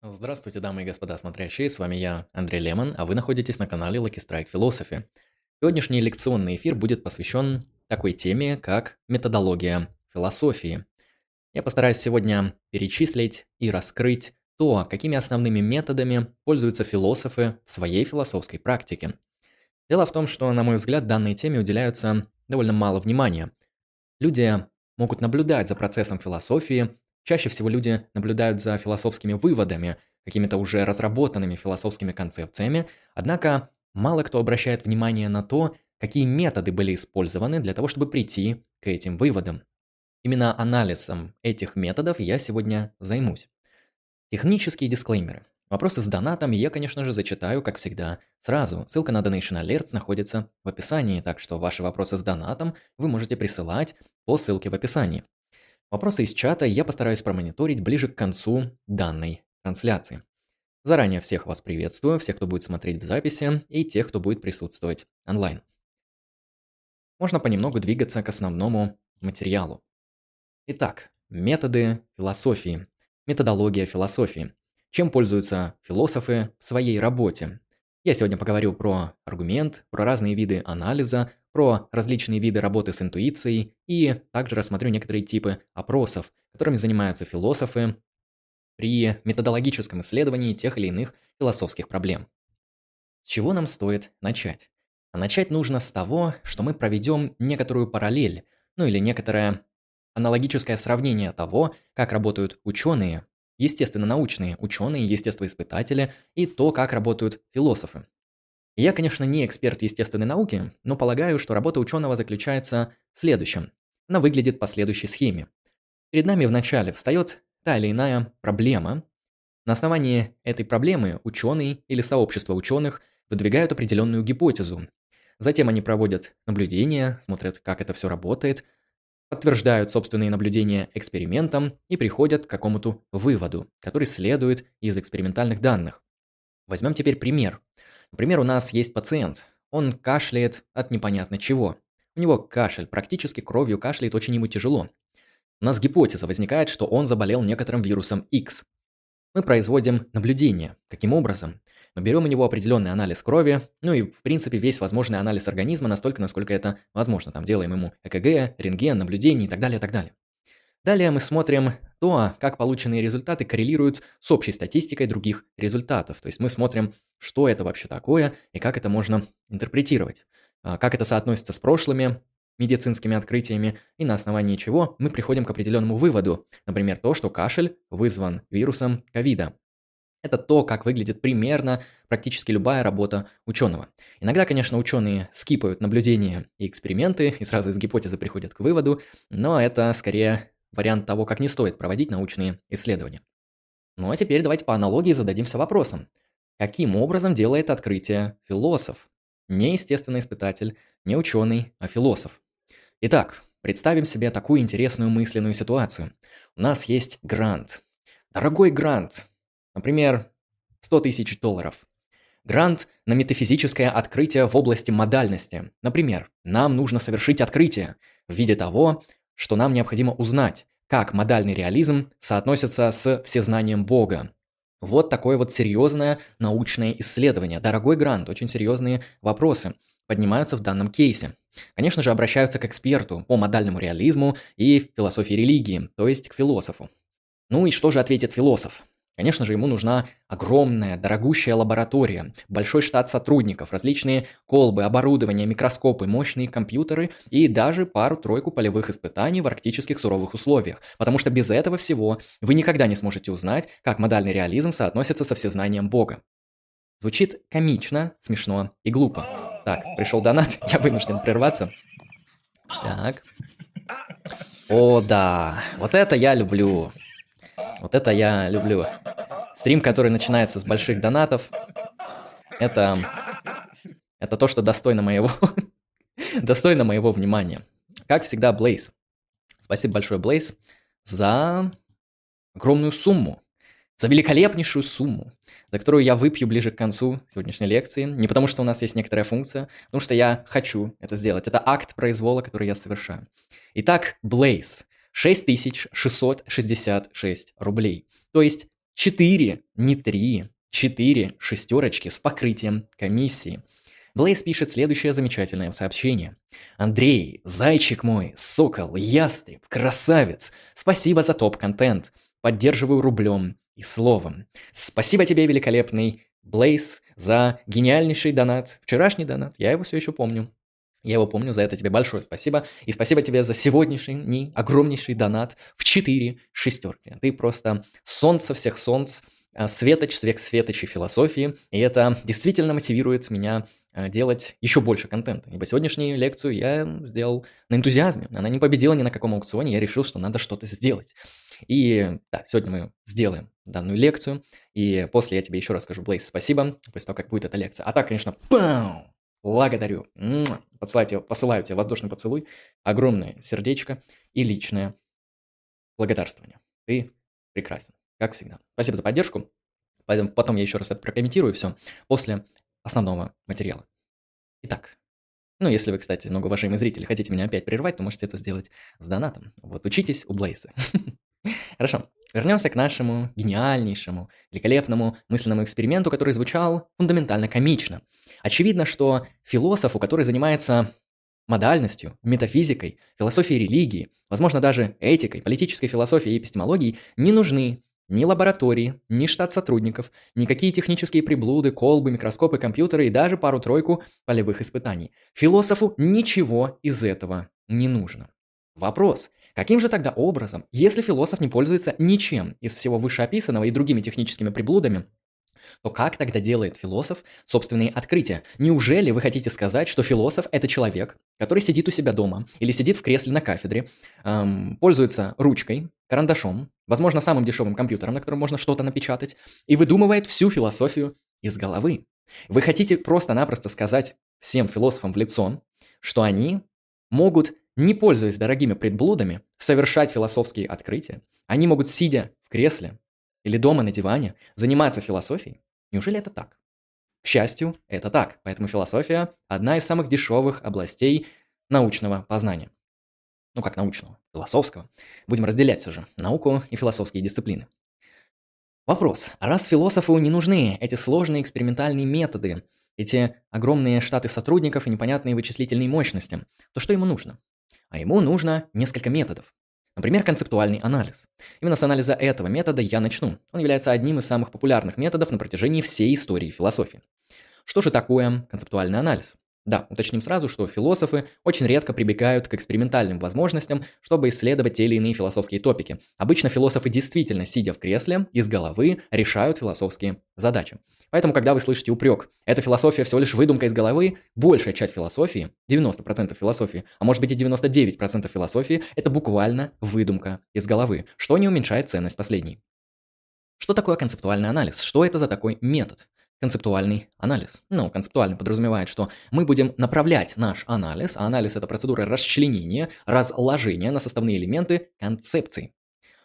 Здравствуйте, дамы и господа смотрящие, с вами я, Андрей Лемон, а вы находитесь на канале Lucky Strike Philosophy. Сегодняшний лекционный эфир будет посвящен такой теме, как методология философии. Я постараюсь сегодня перечислить и раскрыть то, какими основными методами пользуются философы в своей философской практике. Дело в том, что, на мой взгляд, данной теме уделяются довольно мало внимания. Люди могут наблюдать за процессом философии, чаще всего люди наблюдают за философскими выводами, какими-то уже разработанными философскими концепциями, однако мало кто обращает внимание на то, какие методы были использованы для того, чтобы прийти к этим выводам. Именно анализом этих методов я сегодня займусь. Технические дисклеймеры. Вопросы с донатом я, конечно же, зачитаю, как всегда, сразу. Ссылка на Donation Alerts находится в описании, так что ваши вопросы с донатом вы можете присылать по ссылке в описании. Вопросы из чата я постараюсь промониторить ближе к концу данной трансляции. Заранее всех вас приветствую, всех, кто будет смотреть в записи, и тех, кто будет присутствовать онлайн. Можно понемногу двигаться к основному материалу. Итак, методы философии. Методология философии. Чем пользуются философы в своей работе? Я сегодня поговорю про аргумент, про разные виды анализа, про различные виды работы с интуицией и также рассмотрю некоторые типы опросов, которыми занимаются философы при методологическом исследовании тех или иных философских проблем. С чего нам стоит начать? А начать нужно с того, что мы проведем некоторую параллель, ну или некоторое аналогическое сравнение того, как работают ученые, естественно-научные ученые, естествоиспытатели и то, как работают философы. Я, конечно, не эксперт естественной науке, но полагаю, что работа ученого заключается в следующем. Она выглядит по следующей схеме. Перед нами вначале встает та или иная проблема. На основании этой проблемы ученый или сообщество ученых выдвигают определенную гипотезу. Затем они проводят наблюдения, смотрят, как это все работает, подтверждают собственные наблюдения экспериментом и приходят к какому-то выводу, который следует из экспериментальных данных. Возьмем теперь пример. Например, у нас есть пациент. Он кашляет от непонятно чего. У него кашель, практически кровью кашляет очень ему тяжело. У нас гипотеза возникает, что он заболел некоторым вирусом X. Мы производим наблюдение. Каким образом? Мы берем у него определенный анализ крови, ну и, в принципе, весь возможный анализ организма настолько, насколько это возможно. Там делаем ему ЭКГ, рентген, наблюдение и так далее, и так далее. Далее мы смотрим то, как полученные результаты коррелируют с общей статистикой других результатов. То есть мы смотрим, что это вообще такое и как это можно интерпретировать. А, как это соотносится с прошлыми медицинскими открытиями и на основании чего мы приходим к определенному выводу. Например, то, что кашель вызван вирусом ковида. Это то, как выглядит примерно практически любая работа ученого. Иногда, конечно, ученые скипают наблюдения и эксперименты и сразу из гипотезы приходят к выводу, но это скорее вариант того, как не стоит проводить научные исследования. Ну а теперь давайте по аналогии зададимся вопросом. Каким образом делает открытие философ? Не естественный испытатель, не ученый, а философ. Итак, представим себе такую интересную мысленную ситуацию. У нас есть грант. Дорогой грант, Например, 100 тысяч долларов. Грант на метафизическое открытие в области модальности. Например, нам нужно совершить открытие в виде того, что нам необходимо узнать, как модальный реализм соотносится с всезнанием Бога. Вот такое вот серьезное научное исследование. Дорогой грант, очень серьезные вопросы поднимаются в данном кейсе. Конечно же, обращаются к эксперту по модальному реализму и философии религии, то есть к философу. Ну и что же ответит философ? Конечно же, ему нужна огромная, дорогущая лаборатория, большой штат сотрудников, различные колбы, оборудование, микроскопы, мощные компьютеры и даже пару-тройку полевых испытаний в арктических суровых условиях. Потому что без этого всего вы никогда не сможете узнать, как модальный реализм соотносится со всезнанием Бога. Звучит комично, смешно и глупо. Так, пришел донат, я вынужден прерваться. Так. О, да, вот это я люблю. Вот это я люблю. Стрим, который начинается с больших донатов. Это... Это то, что достойно моего... достойно моего внимания. Как всегда, Блейз. Спасибо большое, Блейз, за огромную сумму. За великолепнейшую сумму, за которую я выпью ближе к концу сегодняшней лекции. Не потому, что у нас есть некоторая функция, потому что я хочу это сделать. Это акт произвола, который я совершаю. Итак, Блейз. 6666 рублей. То есть 4, не 3, 4 шестерочки с покрытием комиссии. Блейз пишет следующее замечательное сообщение. «Андрей, зайчик мой, сокол, ястреб, красавец, спасибо за топ-контент. Поддерживаю рублем и словом. Спасибо тебе, великолепный Блейз, за гениальнейший донат. Вчерашний донат, я его все еще помню. Я его помню, за это тебе большое спасибо. И спасибо тебе за сегодняшний огромнейший донат в 4 шестерки. Ты просто солнце всех солнц, а, светоч, свек светочей философии. И это действительно мотивирует меня а, делать еще больше контента. Ибо сегодняшнюю лекцию я сделал на энтузиазме. Она не победила ни на каком аукционе, я решил, что надо что-то сделать. И да, сегодня мы сделаем данную лекцию, и после я тебе еще раз скажу, Блейз, спасибо, после того, как будет эта лекция. А так, конечно, пау! Благодарю. Посылайте, посылаю тебе воздушный поцелуй, огромное сердечко и личное благодарствование. Ты прекрасен, как всегда. Спасибо за поддержку. Поэтому потом я еще раз это прокомментирую все после основного материала. Итак, ну, если вы, кстати, многоуважаемые зрители, хотите меня опять прервать, то можете это сделать с донатом. Вот, учитесь у Блейса. Хорошо, вернемся к нашему гениальнейшему, великолепному мысленному эксперименту, который звучал фундаментально комично. Очевидно, что философу, который занимается модальностью, метафизикой, философией религии, возможно, даже этикой, политической философией и эпистемологией, не нужны ни лаборатории, ни штат сотрудников, никакие технические приблуды, колбы, микроскопы, компьютеры и даже пару-тройку полевых испытаний. Философу ничего из этого не нужно. Вопрос, каким же тогда образом, если философ не пользуется ничем из всего вышеописанного и другими техническими приблудами, то как тогда делает философ собственные открытия? Неужели вы хотите сказать, что философ – это человек, который сидит у себя дома или сидит в кресле на кафедре, эм, пользуется ручкой, карандашом, возможно, самым дешевым компьютером, на котором можно что-то напечатать, и выдумывает всю философию из головы? Вы хотите просто-напросто сказать всем философам в лицо, что они могут не пользуясь дорогими предблудами, совершать философские открытия, они могут, сидя в кресле или дома на диване, заниматься философией. Неужели это так? К счастью, это так, поэтому философия – одна из самых дешевых областей научного познания. Ну как научного, философского. Будем разделять все же науку и философские дисциплины. Вопрос. Раз философу не нужны эти сложные экспериментальные методы, эти огромные штаты сотрудников и непонятные вычислительные мощности, то что ему нужно? а ему нужно несколько методов. Например, концептуальный анализ. Именно с анализа этого метода я начну. Он является одним из самых популярных методов на протяжении всей истории философии. Что же такое концептуальный анализ? Да, уточним сразу, что философы очень редко прибегают к экспериментальным возможностям, чтобы исследовать те или иные философские топики. Обычно философы действительно, сидя в кресле, из головы решают философские задачи. Поэтому, когда вы слышите упрек, эта философия всего лишь выдумка из головы, большая часть философии, 90% философии, а может быть и 99% философии, это буквально выдумка из головы, что не уменьшает ценность последней. Что такое концептуальный анализ? Что это за такой метод? Концептуальный анализ. Ну, концептуальный подразумевает, что мы будем направлять наш анализ, а анализ – это процедура расчленения, разложения на составные элементы концепции.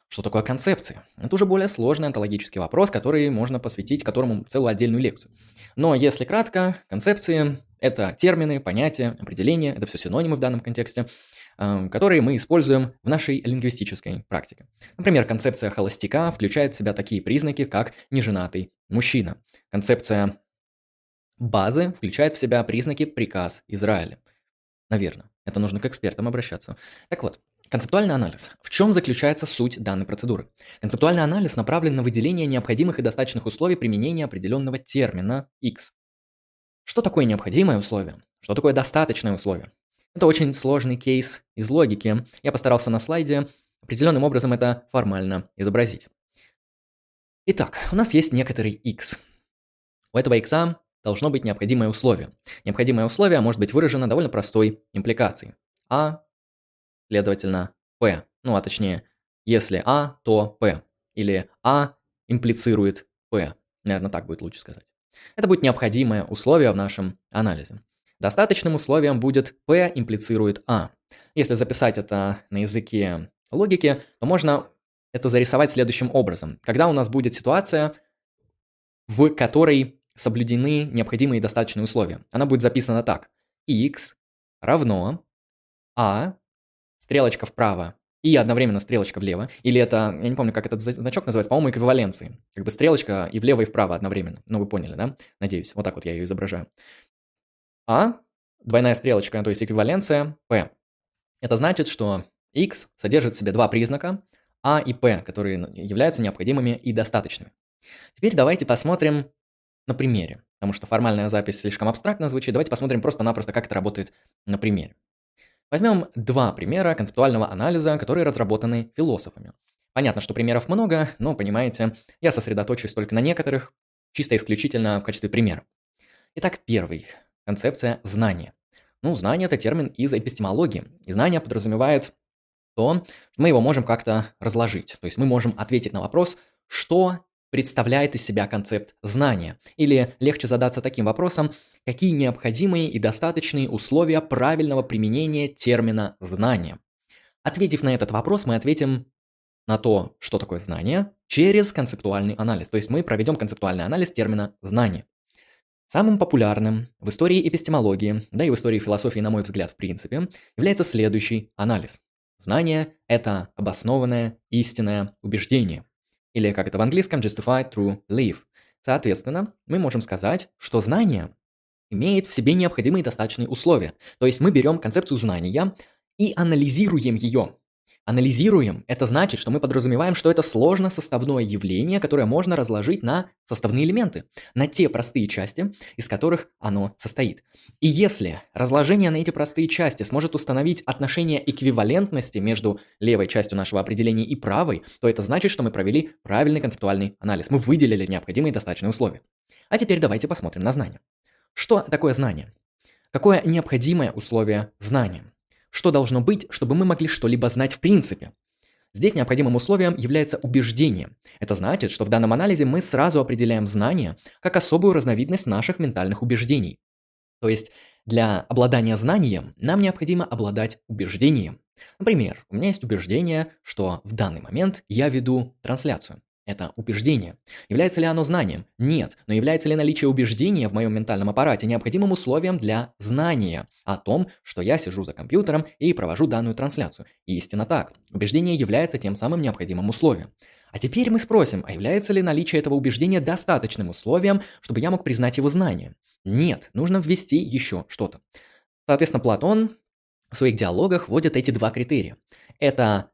Что такое концепция? Это уже более сложный онтологический вопрос, который можно посвятить которому целую отдельную лекцию. Но если кратко, концепции – это термины, понятия, определения, это все синонимы в данном контексте, которые мы используем в нашей лингвистической практике. Например, концепция холостяка включает в себя такие признаки, как неженатый мужчина. Концепция базы включает в себя признаки приказ Израиля. Наверное, это нужно к экспертам обращаться. Так вот, Концептуальный анализ. В чем заключается суть данной процедуры? Концептуальный анализ направлен на выделение необходимых и достаточных условий применения определенного термина X. Что такое необходимое условие? Что такое достаточное условие? Это очень сложный кейс из логики. Я постарался на слайде определенным образом это формально изобразить. Итак, у нас есть некоторый x. У этого x должно быть необходимое условие. Необходимое условие может быть выражено довольно простой импликацией. А следовательно, P. Ну, а точнее, если А, то P. Или А имплицирует P. Наверное, так будет лучше сказать. Это будет необходимое условие в нашем анализе. Достаточным условием будет P имплицирует А. Если записать это на языке логики, то можно это зарисовать следующим образом. Когда у нас будет ситуация, в которой соблюдены необходимые достаточные условия. Она будет записана так. x равно а Стрелочка вправо и одновременно стрелочка влево, или это, я не помню, как этот значок называется, по-моему, эквиваленции. Как бы стрелочка и влево, и вправо одновременно. Ну, вы поняли, да? Надеюсь. Вот так вот я ее изображаю. А, двойная стрелочка, то есть эквиваленция, P. Это значит, что X содержит в себе два признака, А и P, которые являются необходимыми и достаточными. Теперь давайте посмотрим на примере, потому что формальная запись слишком абстрактно звучит. Давайте посмотрим просто-напросто, как это работает на примере. Возьмем два примера концептуального анализа, которые разработаны философами. Понятно, что примеров много, но, понимаете, я сосредоточусь только на некоторых, чисто исключительно в качестве примера. Итак, первый. Концепция знания. Ну, знание – это термин из эпистемологии. И знание подразумевает то, что мы его можем как-то разложить. То есть мы можем ответить на вопрос, что представляет из себя концепт знания? Или легче задаться таким вопросом, какие необходимые и достаточные условия правильного применения термина «знание»? Ответив на этот вопрос, мы ответим на то, что такое знание, через концептуальный анализ. То есть мы проведем концептуальный анализ термина «знание». Самым популярным в истории эпистемологии, да и в истории философии, на мой взгляд, в принципе, является следующий анализ. Знание – это обоснованное истинное убеждение – или как это в английском justified true belief. Соответственно, мы можем сказать, что знание имеет в себе необходимые достаточные условия. То есть мы берем концепцию знания и анализируем ее. Анализируем – это значит, что мы подразумеваем, что это сложно составное явление, которое можно разложить на составные элементы, на те простые части, из которых оно состоит. И если разложение на эти простые части сможет установить отношение эквивалентности между левой частью нашего определения и правой, то это значит, что мы провели правильный концептуальный анализ. Мы выделили необходимые достаточные условия. А теперь давайте посмотрим на знание. Что такое знание? Какое необходимое условие знания? Что должно быть, чтобы мы могли что-либо знать в принципе? Здесь необходимым условием является убеждение. Это значит, что в данном анализе мы сразу определяем знание как особую разновидность наших ментальных убеждений. То есть для обладания знанием нам необходимо обладать убеждением. Например, у меня есть убеждение, что в данный момент я веду трансляцию. Это убеждение. Является ли оно знанием? Нет. Но является ли наличие убеждения в моем ментальном аппарате необходимым условием для знания о том, что я сижу за компьютером и провожу данную трансляцию? Истинно так. Убеждение является тем самым необходимым условием. А теперь мы спросим, а является ли наличие этого убеждения достаточным условием, чтобы я мог признать его знание? Нет, нужно ввести еще что-то. Соответственно, Платон в своих диалогах вводит эти два критерия. Это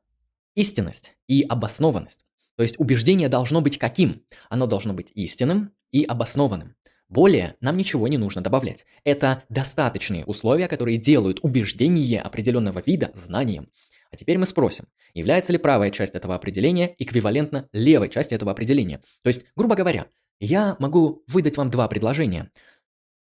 истинность и обоснованность. То есть убеждение должно быть каким? Оно должно быть истинным и обоснованным. Более нам ничего не нужно добавлять. Это достаточные условия, которые делают убеждение определенного вида знанием. А теперь мы спросим, является ли правая часть этого определения эквивалентна левой части этого определения? То есть, грубо говоря, я могу выдать вам два предложения.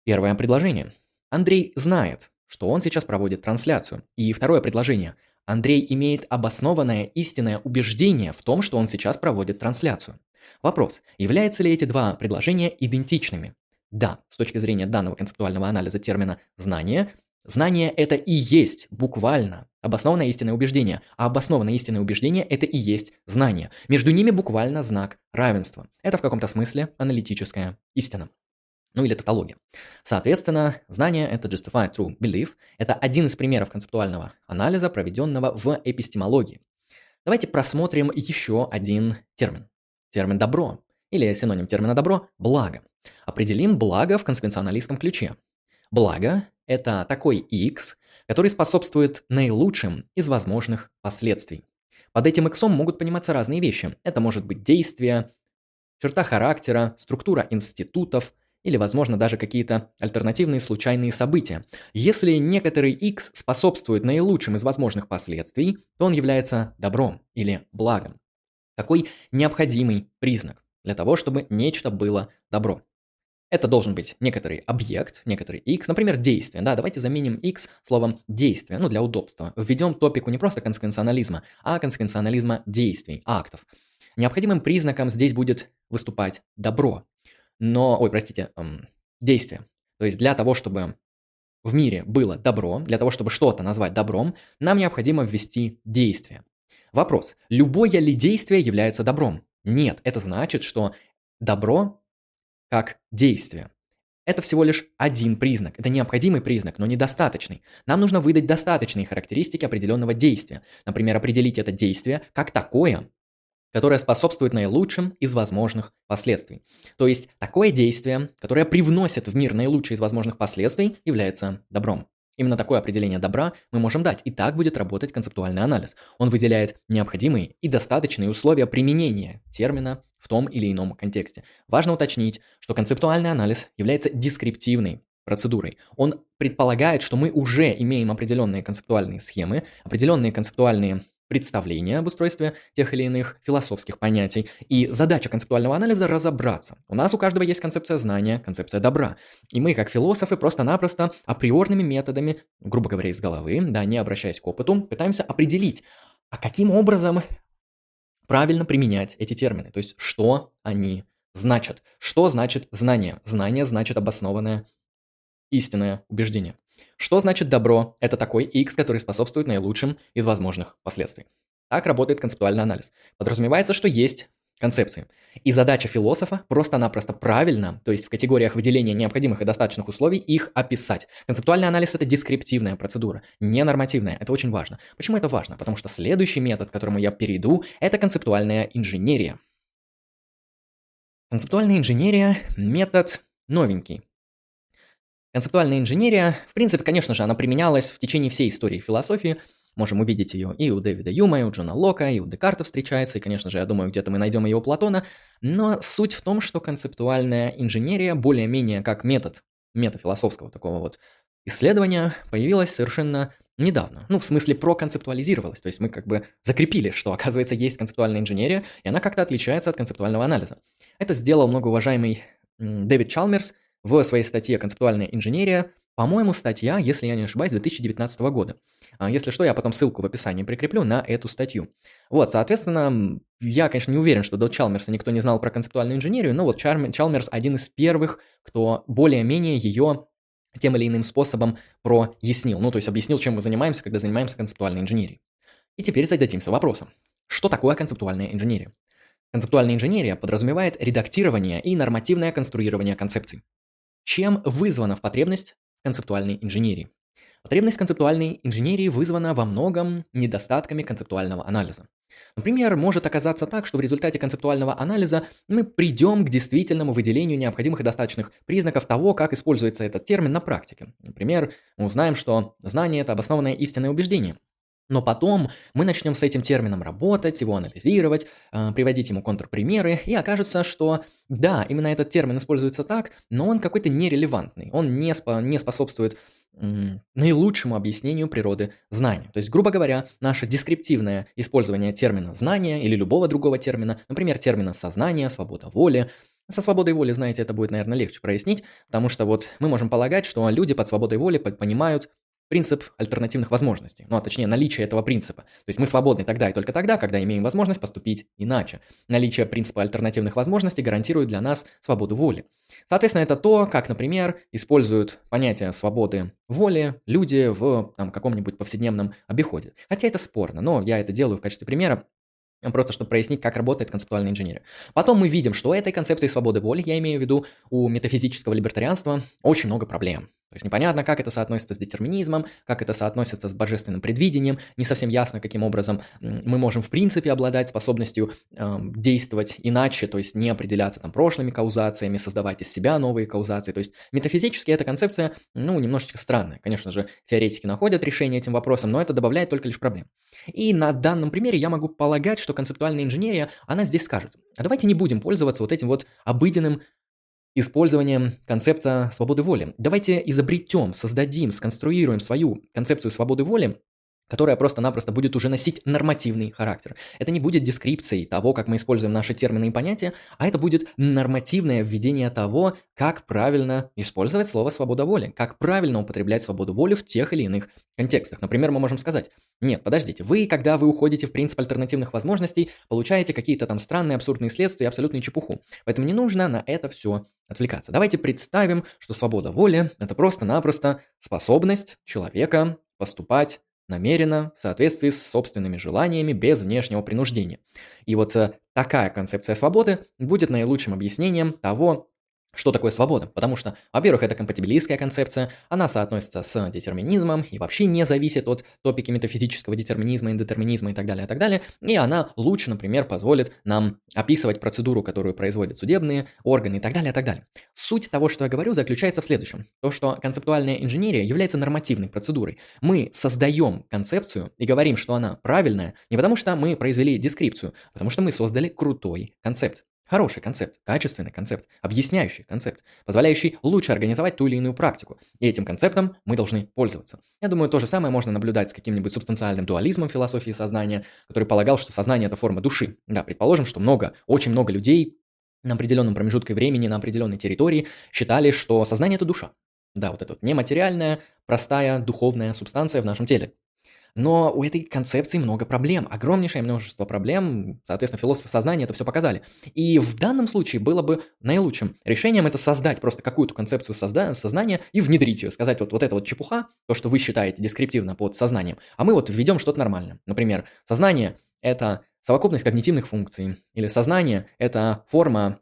Первое предложение. Андрей знает, что он сейчас проводит трансляцию. И второе предложение. Андрей имеет обоснованное истинное убеждение в том, что он сейчас проводит трансляцию. Вопрос, являются ли эти два предложения идентичными? Да, с точки зрения данного концептуального анализа термина «знание», знание – это и есть буквально обоснованное истинное убеждение, а обоснованное истинное убеждение – это и есть знание. Между ними буквально знак равенства. Это в каком-то смысле аналитическая истина ну или тавтология. Соответственно, знание – это justified true belief. Это один из примеров концептуального анализа, проведенного в эпистемологии. Давайте просмотрим еще один термин. Термин «добро» или синоним термина «добро» – «благо». Определим благо в консвенционалистском ключе. Благо – это такой X, который способствует наилучшим из возможных последствий. Под этим X могут пониматься разные вещи. Это может быть действие, черта характера, структура институтов – или, возможно, даже какие-то альтернативные случайные события. Если некоторый x способствует наилучшим из возможных последствий, то он является добром или благом. Какой необходимый признак для того, чтобы нечто было добро. Это должен быть некоторый объект, некоторый x, например, действие. Да, давайте заменим x словом действие, ну, для удобства. Введем топику не просто консеквенционализма, а консеквенционализма действий, актов. Необходимым признаком здесь будет выступать добро но, ой, простите, действие. То есть для того, чтобы в мире было добро, для того, чтобы что-то назвать добром, нам необходимо ввести действие. Вопрос, любое ли действие является добром? Нет, это значит, что добро как действие это всего лишь один признак. Это необходимый признак, но недостаточный. Нам нужно выдать достаточные характеристики определенного действия. Например, определить это действие как такое, которое способствует наилучшим из возможных последствий. То есть такое действие, которое привносит в мир наилучшие из возможных последствий, является добром. Именно такое определение добра мы можем дать, и так будет работать концептуальный анализ. Он выделяет необходимые и достаточные условия применения термина в том или ином контексте. Важно уточнить, что концептуальный анализ является дескриптивной процедурой. Он предполагает, что мы уже имеем определенные концептуальные схемы, определенные концептуальные представления об устройстве тех или иных философских понятий. И задача концептуального анализа – разобраться. У нас у каждого есть концепция знания, концепция добра. И мы, как философы, просто-напросто априорными методами, грубо говоря, из головы, да, не обращаясь к опыту, пытаемся определить, а каким образом правильно применять эти термины. То есть, что они значат. Что значит знание? Знание значит обоснованное истинное убеждение. Что значит добро? Это такой X, который способствует наилучшим из возможных последствий. Так работает концептуальный анализ. Подразумевается, что есть концепции. И задача философа просто-напросто правильно, то есть в категориях выделения необходимых и достаточных условий, их описать. Концептуальный анализ – это дескриптивная процедура, не нормативная. Это очень важно. Почему это важно? Потому что следующий метод, к которому я перейду, это концептуальная инженерия. Концептуальная инженерия – метод новенький. Концептуальная инженерия, в принципе, конечно же, она применялась в течение всей истории философии. Можем увидеть ее и у Дэвида Юма, и у Джона Лока, и у Декарта встречается, и, конечно же, я думаю, где-то мы найдем ее у Платона. Но суть в том, что концептуальная инженерия более-менее как метод, метафилософского такого вот исследования появилась совершенно недавно. Ну, в смысле, проконцептуализировалась. То есть мы как бы закрепили, что, оказывается, есть концептуальная инженерия, и она как-то отличается от концептуального анализа. Это сделал многоуважаемый Дэвид Чалмерс – в своей статье «Концептуальная инженерия». По-моему, статья, если я не ошибаюсь, 2019 года. А, если что, я потом ссылку в описании прикреплю на эту статью. Вот, соответственно, я, конечно, не уверен, что до Чалмерса никто не знал про концептуальную инженерию, но вот Чалмерс один из первых, кто более-менее ее тем или иным способом прояснил. Ну, то есть объяснил, чем мы занимаемся, когда занимаемся концептуальной инженерией. И теперь зададимся вопросом. Что такое концептуальная инженерия? Концептуальная инженерия подразумевает редактирование и нормативное конструирование концепций. Чем вызвана потребность концептуальной инженерии? Потребность концептуальной инженерии вызвана во многом недостатками концептуального анализа. Например, может оказаться так, что в результате концептуального анализа мы придем к действительному выделению необходимых и достаточных признаков того, как используется этот термин на практике. Например, мы узнаем, что знание – это обоснованное истинное убеждение. Но потом мы начнем с этим термином работать, его анализировать, э, приводить ему контрпримеры, и окажется, что да, именно этот термин используется так, но он какой-то нерелевантный, он не, спо не способствует наилучшему объяснению природы знания. То есть, грубо говоря, наше дескриптивное использование термина знания или любого другого термина, например, термина сознание, свобода воли, со свободой воли, знаете, это будет, наверное, легче прояснить, потому что вот мы можем полагать, что люди под свободой воли понимают принцип альтернативных возможностей, ну а точнее наличие этого принципа. То есть мы свободны тогда и только тогда, когда имеем возможность поступить иначе. Наличие принципа альтернативных возможностей гарантирует для нас свободу воли. Соответственно, это то, как, например, используют понятие свободы воли люди в там, каком-нибудь повседневном обиходе. Хотя это спорно, но я это делаю в качестве примера, Просто чтобы прояснить, как работает концептуальная инженерия. Потом мы видим, что этой концепции свободы воли, я имею в виду у метафизического либертарианства, очень много проблем. То есть непонятно, как это соотносится с детерминизмом, как это соотносится с божественным предвидением, не совсем ясно, каким образом мы можем в принципе обладать способностью э, действовать иначе, то есть не определяться там прошлыми каузациями, создавать из себя новые каузации. То есть метафизически эта концепция, ну, немножечко странная. Конечно же, теоретики находят решение этим вопросам, но это добавляет только лишь проблем. И на данном примере я могу полагать, что концептуальная инженерия, она здесь скажет, а давайте не будем пользоваться вот этим вот обыденным использованием концепта свободы воли. Давайте изобретем, создадим, сконструируем свою концепцию свободы воли, которая просто-напросто будет уже носить нормативный характер. Это не будет дескрипцией того, как мы используем наши термины и понятия, а это будет нормативное введение того, как правильно использовать слово «свобода воли», как правильно употреблять свободу воли в тех или иных контекстах. Например, мы можем сказать, нет, подождите, вы, когда вы уходите в принцип альтернативных возможностей, получаете какие-то там странные абсурдные следствия и абсолютную чепуху. Поэтому не нужно на это все отвлекаться. Давайте представим, что свобода воли – это просто-напросто способность человека поступать намеренно, в соответствии с собственными желаниями, без внешнего принуждения. И вот э, такая концепция свободы будет наилучшим объяснением того, Что такое свобода? Потому что, во-первых, это компатибилистская концепция, она соотносится с детерминизмом и вообще не зависит от топики метафизического детерминизма, индетерминизма и так далее, и так далее. И она лучше, например, позволит нам описывать процедуру, которую производят судебные органы и так далее, и так далее. Суть того, что я говорю, заключается в следующем. То, что концептуальная инженерия является нормативной процедурой. Мы создаем концепцию и говорим, что она правильная, не потому что мы произвели дескрипцию, а потому что мы создали крутой концепт. Хороший концепт, качественный концепт, объясняющий концепт, позволяющий лучше организовать ту или иную практику. И этим концептом мы должны пользоваться. Я думаю, то же самое можно наблюдать с каким-нибудь субстанциальным дуализмом философии сознания, который полагал, что сознание – это форма души. Да, предположим, что много, очень много людей на определенном промежутке времени, на определенной территории считали, что сознание – это душа. Да, вот эта вот нематериальная, простая, духовная субстанция в нашем теле. Но у этой концепции много проблем, огромнейшее множество проблем, соответственно, философы сознания это все показали. И в данном случае было бы наилучшим решением это создать просто какую-то концепцию созда- сознания и внедрить ее, сказать вот, вот это вот чепуха, то, что вы считаете дескриптивно под сознанием, а мы вот введем что-то нормальное. Например, сознание – это совокупность когнитивных функций, или сознание – это форма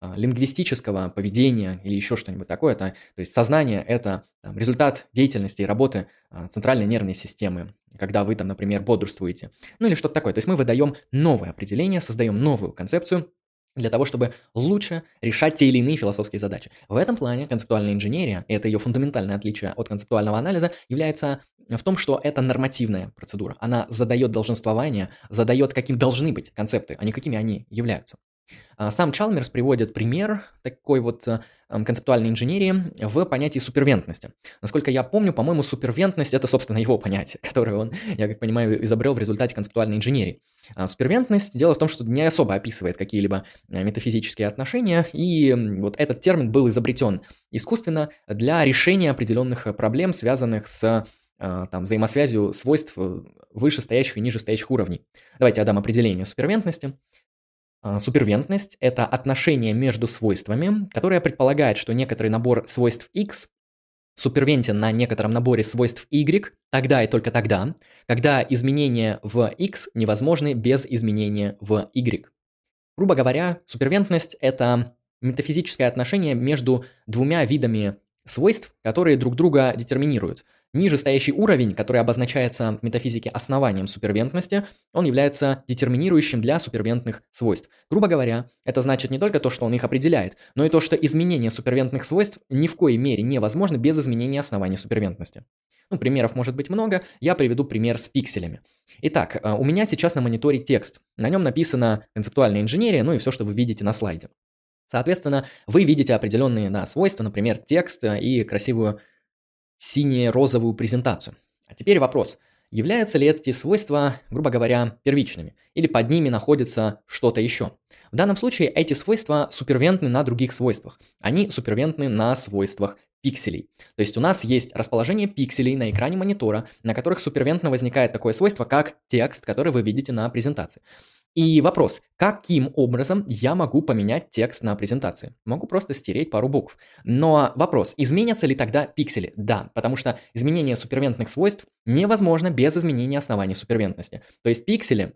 а, лингвистического поведения или еще что-нибудь такое. То есть сознание – это результат деятельности и работы а, центральной нервной системы, когда вы там, например, бодрствуете. Ну или что-то такое. То есть мы выдаем новое определение, создаем новую концепцию, для того, чтобы лучше решать те или иные философские задачи. В этом плане концептуальная инженерия, и это ее фундаментальное отличие от концептуального анализа, является в том, что это нормативная процедура. Она задает долженствование, задает, каким должны быть концепты, а не какими они являются. А, сам Чалмерс приводит пример такой вот э, концептуальной инженерии в понятии супервентности. Насколько я помню, по-моему, супервентность – это, собственно, его понятие, которое он, я как понимаю, изобрел в результате концептуальной инженерии. А супервентность – дело в том, что не особо описывает какие-либо э, метафизические отношения, и вот этот термин был изобретен искусственно для решения определенных проблем, связанных с э, там, взаимосвязью свойств вышестоящих и нижестоящих уровней. Давайте я дам определение супервентности. А, супервентность – это отношение между свойствами, которое предполагает, что некоторый набор свойств x супервентен на некотором наборе свойств y тогда и только тогда, когда изменения в x невозможны без изменения в y. Грубо говоря, супервентность – это метафизическое отношение между двумя видами свойств, которые друг друга детерминируют – Ниже стоящий уровень, который обозначается в метафизике основанием супервентности, он является детерминирующим для супервентных свойств. Грубо говоря, это значит не только то, что он их определяет, но и то, что изменение супервентных свойств ни в коей мере невозможно без изменения основания супервентности. Ну, примеров может быть много, я приведу пример с пикселями. Итак, э, у меня сейчас на мониторе текст. На нем написана концептуальная инженерия, ну и все, что вы видите на слайде. Соответственно, вы видите определенные да, свойства, например, текст э, и красивую сине-розовую презентацию. А теперь вопрос. Являются ли эти свойства, грубо говоря, первичными? Или под ними находится что-то еще? В данном случае эти свойства супервентны на других свойствах. Они супервентны на свойствах пикселей. То есть у нас есть расположение пикселей на экране монитора, на которых супервентно возникает такое свойство, как текст, который вы видите на презентации. И вопрос, каким образом я могу поменять текст на презентации? Могу просто стереть пару букв. Но вопрос, изменятся ли тогда пиксели? Да, потому что изменение супервентных свойств невозможно без изменения оснований супервентности. То есть пиксели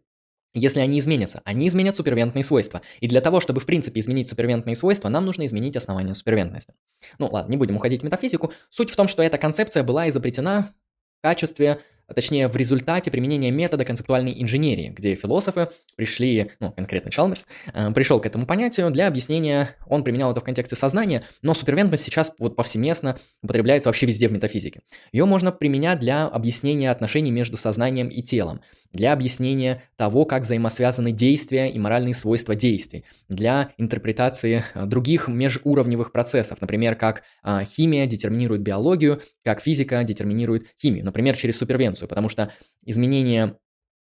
если они изменятся, они изменят супервентные свойства. И для того, чтобы в принципе изменить супервентные свойства, нам нужно изменить основания супервентности. Ну ладно, не будем уходить в метафизику. Суть в том, что эта концепция была изобретена в качестве а точнее в результате применения метода концептуальной инженерии, где философы пришли, ну, конкретно Чалмерс, э, пришел к этому понятию для объяснения, он применял это в контексте сознания, но супервентность сейчас вот повсеместно употребляется вообще везде в метафизике. Ее можно применять для объяснения отношений между сознанием и телом, для объяснения того, как взаимосвязаны действия и моральные свойства действий, для интерпретации э, других межуровневых процессов, например, как э, химия детерминирует биологию, как физика детерминирует химию, например, через супервенцию потому что изменение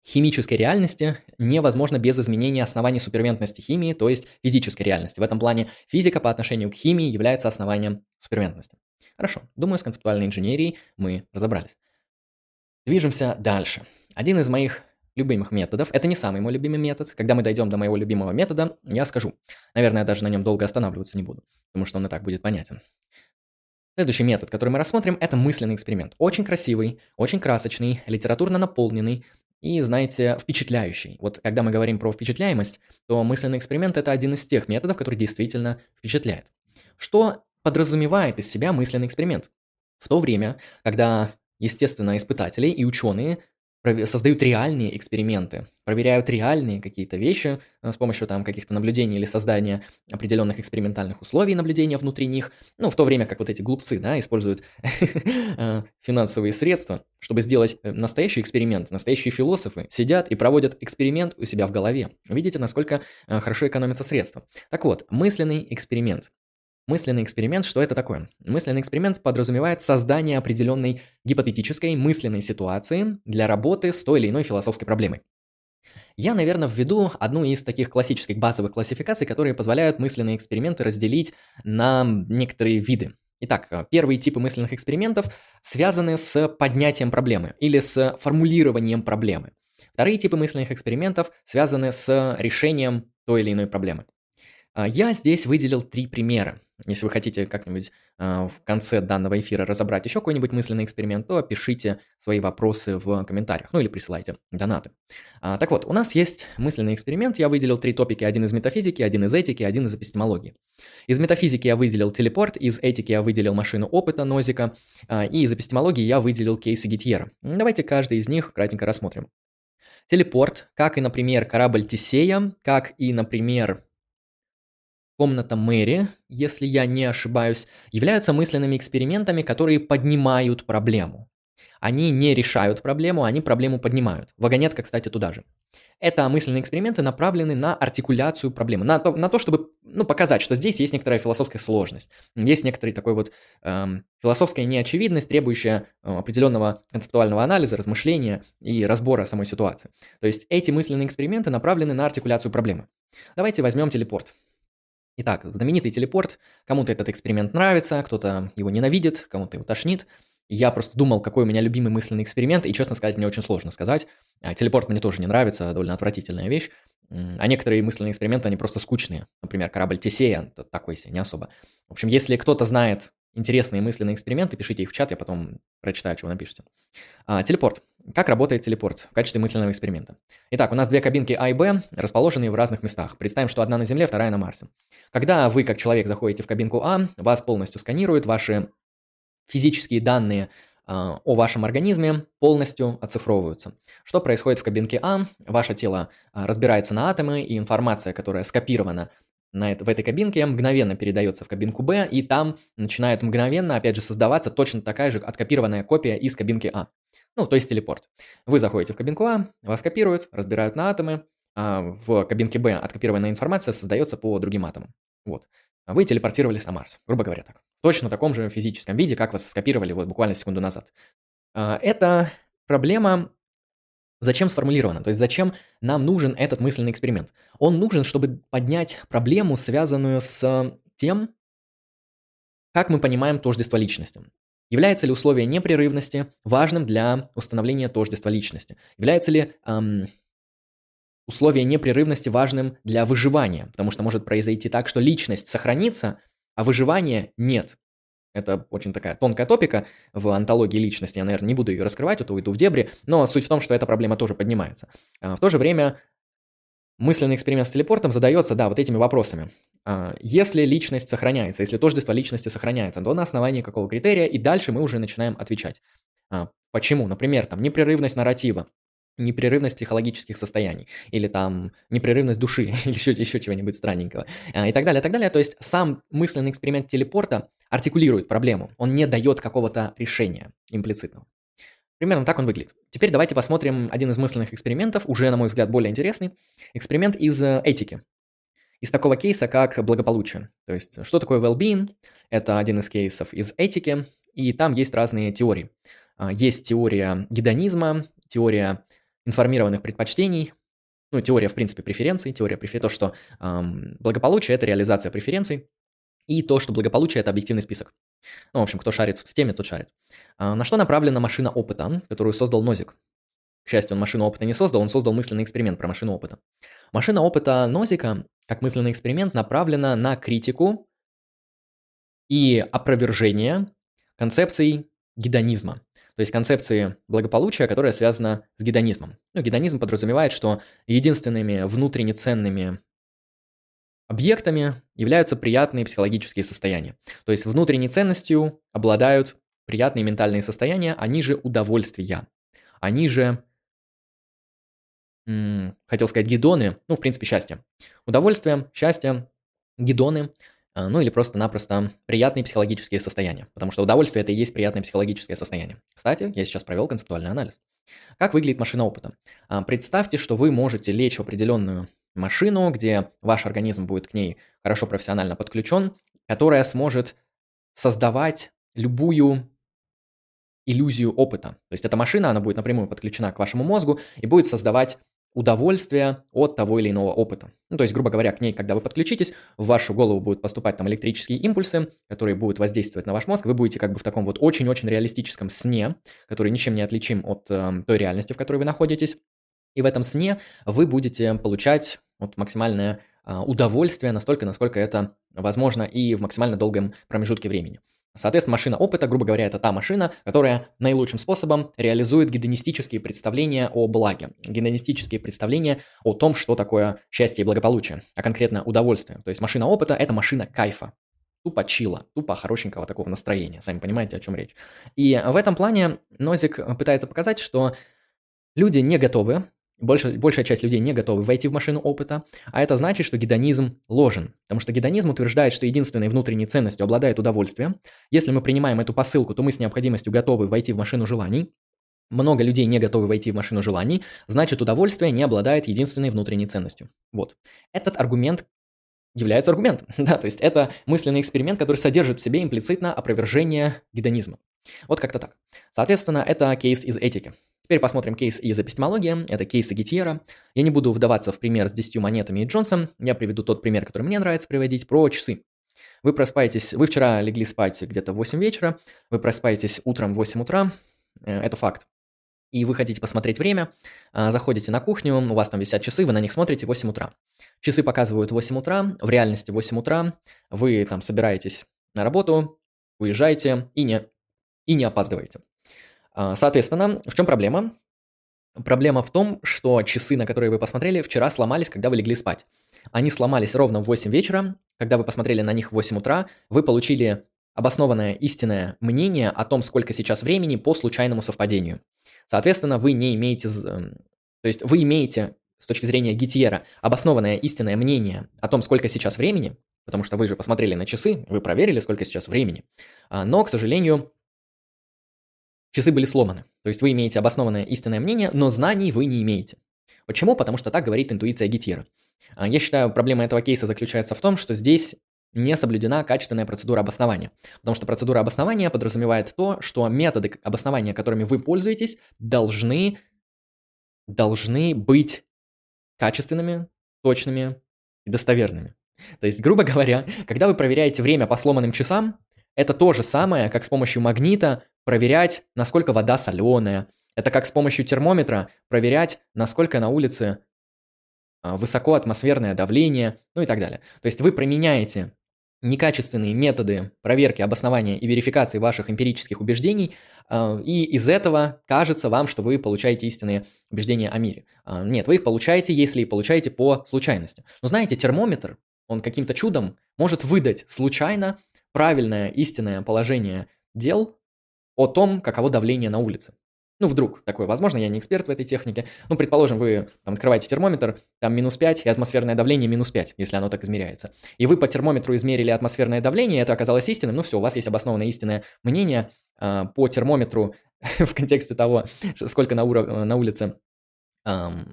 химической реальности невозможно без изменения оснований супервентности химии, то есть физической реальности. В этом плане физика по отношению к химии является основанием супервентности. Хорошо, думаю, с концептуальной инженерией мы разобрались. Движемся дальше. Один из моих любимых методов, это не самый мой любимый метод, когда мы дойдем до моего любимого метода, я скажу. Наверное, я даже на нем долго останавливаться не буду, потому что он и так будет понятен. Следующий метод, который мы рассмотрим, это мысленный эксперимент. Очень красивый, очень красочный, литературно наполненный и, знаете, впечатляющий. Вот когда мы говорим про впечатляемость, то мысленный эксперимент – это один из тех методов, который действительно впечатляет. Что подразумевает из себя мысленный эксперимент? В то время, когда, естественно, испытатели и ученые создают реальные эксперименты, проверяют реальные какие-то вещи э, с помощью там каких-то наблюдений или создания определенных экспериментальных условий наблюдения внутри них, ну, в то время как вот эти глупцы, да, используют э, финансовые средства, чтобы сделать э, настоящий эксперимент, настоящие философы сидят и проводят эксперимент у себя в голове. Видите, насколько хорошо экономятся средства. Так вот, мысленный эксперимент. Мысленный эксперимент, что это такое? Мысленный эксперимент подразумевает создание определенной гипотетической мысленной ситуации для работы с той или иной философской проблемой. Я, наверное, введу одну из таких классических базовых классификаций, которые позволяют мысленные эксперименты разделить на некоторые виды. Итак, первые типы мысленных экспериментов связаны с поднятием проблемы или с формулированием проблемы. Вторые типы мысленных экспериментов связаны с решением той или иной проблемы. А, я здесь выделил три примера. Если вы хотите как-нибудь э, в конце данного эфира разобрать еще какой-нибудь мысленный эксперимент, то пишите свои вопросы в комментариях, ну или присылайте донаты. А, так вот, у нас есть мысленный эксперимент, я выделил три топики, один из метафизики, один из этики, один из эпистемологии. Из метафизики я выделил телепорт, из этики я выделил машину опыта Нозика, а, и из эпистемологии я выделил кейсы Гитьера. Давайте каждый из них кратенько рассмотрим. Телепорт, как и, например, корабль Тисея, как и, например, комната Мэри, если я не ошибаюсь, являются мысленными экспериментами, которые поднимают проблему. Они не решают проблему, они проблему поднимают. Вагонетка, кстати, туда же. Это мысленные эксперименты направлены на артикуляцию проблемы, на то, на то чтобы ну, показать, что здесь есть некоторая философская сложность, есть некоторый такой вот эм, философская неочевидность, требующая э, определенного концептуального анализа, размышления и разбора самой ситуации. То есть эти мысленные эксперименты направлены на артикуляцию проблемы. Давайте возьмем телепорт. Итак, знаменитый телепорт. Кому-то этот эксперимент нравится, кто-то его ненавидит, кому-то его тошнит. Я просто думал, какой у меня любимый мысленный эксперимент, и, честно сказать, мне очень сложно сказать. А, телепорт мне тоже не нравится, довольно отвратительная вещь. А некоторые мысленные эксперименты, они просто скучные. Например, корабль Тесея, такой себе, не особо. В общем, если кто-то знает интересные мысленные эксперименты, пишите их в чат, я потом прочитаю, что вы напишете. А, телепорт. Как работает телепорт в качестве мысленного эксперимента? Итак, у нас две кабинки А и Б, расположенные в разных местах. Представим, что одна на Земле, вторая на Марсе. Когда вы, как человек, заходите в кабинку А, вас полностью сканируют, ваши физические данные а, о вашем организме полностью оцифровываются. Что происходит в кабинке А? Ваше тело а, разбирается на атомы, и информация, которая скопирована на это, в этой кабинке мгновенно передается в кабинку Б, и там начинает мгновенно, опять же, создаваться точно такая же откопированная копия из кабинки А. Ну, то есть телепорт. Вы заходите в кабинку А, вас копируют, разбирают на атомы, а в кабинке Б откопированная информация создается по другим атомам. Вот. А вы телепортировались на Марс, грубо говоря так. В точно таком же физическом виде, как вас скопировали вот буквально секунду назад. А, это проблема Зачем сформулировано? То есть зачем нам нужен этот мысленный эксперимент? Он нужен, чтобы поднять проблему, связанную с тем, как мы понимаем тождество личности. Является ли условие непрерывности важным для установления тождества личности? Является ли эм, условие непрерывности важным для выживания? Потому что может произойти так, что личность сохранится, а выживания нет. Это очень такая тонкая топика в антологии личности. Я, наверное, не буду ее раскрывать, а уйду в дебри. Но суть в том, что эта проблема тоже поднимается. А, в то же время мысленный эксперимент с телепортом задается, да, вот этими вопросами. А, если личность сохраняется, если тождество личности сохраняется, то на основании какого критерия, и дальше мы уже начинаем отвечать. А, почему? Например, там непрерывность нарратива непрерывность психологических состояний, или там непрерывность души, или еще, еще чего-нибудь странненького, и так далее, и так далее. То есть сам мысленный эксперимент телепорта артикулирует проблему, он не дает какого-то решения имплицитного. Примерно так он выглядит. Теперь давайте посмотрим один из мысленных экспериментов, уже, на мой взгляд, более интересный. Эксперимент из э, этики. Из такого кейса, как благополучие. То есть, что такое well-being? Это один из кейсов из этики, и там есть разные теории. А, есть теория гедонизма, теория информированных предпочтений, ну, теория, в принципе, преференций, теория префер... то, что эм, благополучие – это реализация преференций, и то, что благополучие – это объективный список. Ну, в общем, кто шарит в теме, тот шарит. А, на что направлена машина опыта, которую создал Нозик? К счастью, он машину опыта не создал, он создал мысленный эксперимент про машину опыта. Машина опыта Нозика, как мысленный эксперимент, направлена на критику и опровержение концепций гедонизма. То есть концепции благополучия, которая связана с гедонизмом. Ну, гедонизм подразумевает, что единственными внутренне ценными объектами являются приятные психологические состояния. То есть внутренней ценностью обладают приятные ментальные состояния, они же удовольствия. Они же, хотел сказать, гидоны, ну, в принципе, счастье. Удовольствие, счастье, гидоны, а, ну или просто-напросто приятные психологические состояния. Потому что удовольствие – это и есть приятное психологическое состояние. Кстати, я сейчас провел концептуальный анализ. Как выглядит машина опыта? А, представьте, что вы можете лечь в определенную машину, где ваш организм будет к ней хорошо профессионально подключен, которая сможет создавать любую иллюзию опыта. То есть эта машина, она будет напрямую подключена к вашему мозгу и будет создавать удовольствие от того или иного опыта. Ну, то есть, грубо говоря, к ней, когда вы подключитесь, в вашу голову будут поступать там электрические импульсы, которые будут воздействовать на ваш мозг. Вы будете как бы в таком вот очень-очень реалистическом сне, который ничем не отличим от э, той реальности, в которой вы находитесь. И в этом сне вы будете получать вот максимальное э, удовольствие настолько, насколько это возможно и в максимально долгом промежутке времени. Соответственно, машина опыта, грубо говоря, это та машина, которая наилучшим способом реализует гедонистические представления о благе, гедонистические представления о том, что такое счастье и благополучие, а конкретно удовольствие. То есть машина опыта – это машина кайфа, тупо чила, тупо хорошенького такого настроения. Сами понимаете, о чем речь. И в этом плане Нозик пытается показать, что люди не готовы больше, большая часть людей не готовы войти в машину опыта, а это значит, что гедонизм ложен. Потому что гедонизм утверждает, что единственной внутренней ценностью обладает удовольствие. Если мы принимаем эту посылку, то мы с необходимостью готовы войти в машину желаний. Много людей не готовы войти в машину желаний, значит удовольствие не обладает единственной внутренней ценностью. Вот. Этот аргумент является аргументом. да, то есть это мысленный эксперимент, который содержит в себе имплицитно опровержение гедонизма. Вот как-то так. Соответственно, это кейс из этики. Теперь посмотрим кейс из эпистемологии. Это кейсы Гетьера. Я не буду вдаваться в пример с 10 монетами и Джонсом. Я приведу тот пример, который мне нравится приводить, про часы. Вы проспаетесь, вы вчера легли спать где-то в 8 вечера, вы проспаетесь утром в 8 утра, э, это факт. И вы хотите посмотреть время, а, заходите на кухню, у вас там висят часы, вы на них смотрите 8 утра. Часы показывают 8 утра, в реальности 8 утра, вы там собираетесь на работу, уезжаете и не, и не опаздываете. А, соответственно, в чем проблема? Проблема в том, что часы, на которые вы посмотрели, вчера сломались, когда вы легли спать. Они сломались ровно в 8 вечера. Когда вы посмотрели на них в 8 утра, вы получили обоснованное истинное мнение о том, сколько сейчас времени по случайному совпадению. Соответственно, вы не имеете... Эм, то есть вы имеете, с точки зрения Гитьера, обоснованное истинное мнение о том, сколько сейчас времени, потому что вы же посмотрели на часы, вы проверили, сколько сейчас времени. А, но, к сожалению, часы были сломаны. То есть вы имеете обоснованное истинное мнение, но знаний вы не имеете. Почему? Потому что так говорит интуиция Гитьера. А, я считаю, проблема этого кейса заключается в том, что здесь не соблюдена качественная процедура обоснования. Потому что процедура обоснования подразумевает то, что методы обоснования, которыми вы пользуетесь, должны, должны быть качественными, точными и достоверными. То есть, грубо говоря, когда вы проверяете время по сломанным часам, это то же самое, как с помощью магнита проверять, насколько вода соленая. Это как с помощью термометра проверять, насколько на улице а, высоко атмосферное давление, ну и так далее. То есть вы применяете некачественные методы проверки, обоснования и верификации ваших эмпирических убеждений, а, и из этого кажется вам, что вы получаете истинные убеждения о мире. А, нет, вы их получаете, если получаете по случайности. Но знаете, термометр, он каким-то чудом может выдать случайно правильное истинное положение дел о том, каково давление на улице. Ну, вдруг такое возможно, я не эксперт в этой технике. Ну, предположим, вы там открываете термометр, там минус 5, и атмосферное давление минус 5, если оно так измеряется. И вы по термометру измерили атмосферное давление, это оказалось истинным, ну все, у вас есть обоснованное истинное мнение э, по термометру в контексте того, сколько на, уров... на улице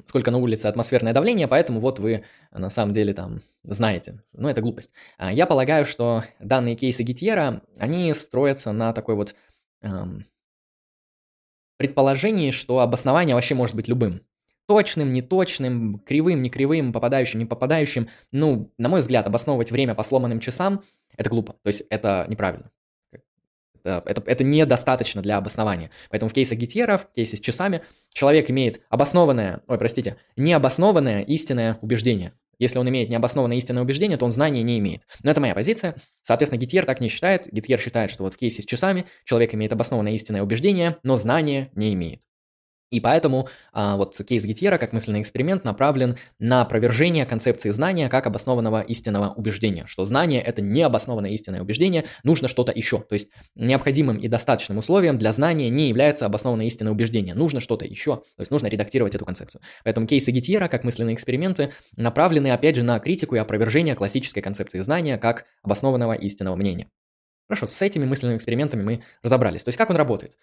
сколько на улице атмосферное давление, поэтому вот вы на самом деле там знаете. Ну, это глупость. А, я полагаю, что данные кейсы Гитьера, они строятся на такой вот эм, предположении, что обоснование вообще может быть любым. Точным, неточным, кривым, не кривым, попадающим, не попадающим. Ну, на мой взгляд, обосновывать время по сломанным часам – это глупо. То есть это неправильно. Это, это, это недостаточно для обоснования. Поэтому в кейсе Гитьера, в кейсе с часами, человек имеет обоснованное, ой, простите, необоснованное истинное убеждение. Если он имеет необоснованное истинное убеждение, то он знания не имеет. Но это моя позиция. Соответственно, Гитьер так не считает. Гитьер считает, что вот в кейсе с часами человек имеет обоснованное истинное убеждение, но знания не имеет. И поэтому а, вот кейс Гетьера как мысленный эксперимент направлен на опровержение концепции знания как обоснованного истинного убеждения, что знание – это не обоснованное истинное убеждение, нужно что-то еще. То есть необходимым и достаточным условием для знания не является обоснованное истинное убеждение, нужно что-то еще, то есть нужно редактировать эту концепцию. Поэтому кейсы Гетьера как мысленные эксперименты направлены опять же на критику и опровержение классической концепции знания как обоснованного истинного мнения. Хорошо, с этими мысленными экспериментами мы разобрались. То есть как он работает?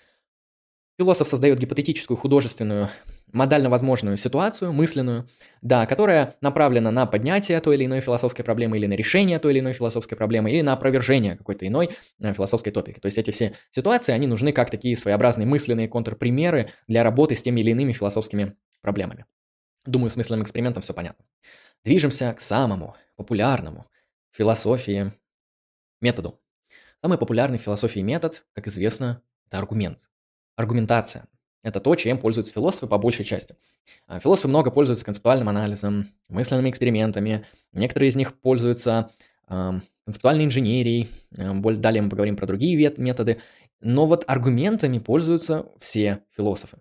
Философ создает гипотетическую художественную модально возможную ситуацию, мысленную, да, которая направлена на поднятие той или иной философской проблемы, или на решение той или иной философской проблемы, или на опровержение какой-то иной э, философской топики. То есть эти все ситуации, они нужны как такие своеобразные мысленные контрпримеры для работы с теми или иными философскими проблемами. Думаю, с мысленным экспериментом все понятно. Движемся к самому популярному философии методу. Самый популярный философии метод, как известно, это аргумент. Аргументация. Это то, чем пользуются философы по большей части. А, философы много пользуются концептуальным анализом, мысленными экспериментами. Некоторые из них пользуются э, концептуальной инженерией. Э, далее мы поговорим про другие методы. Но вот аргументами пользуются все философы.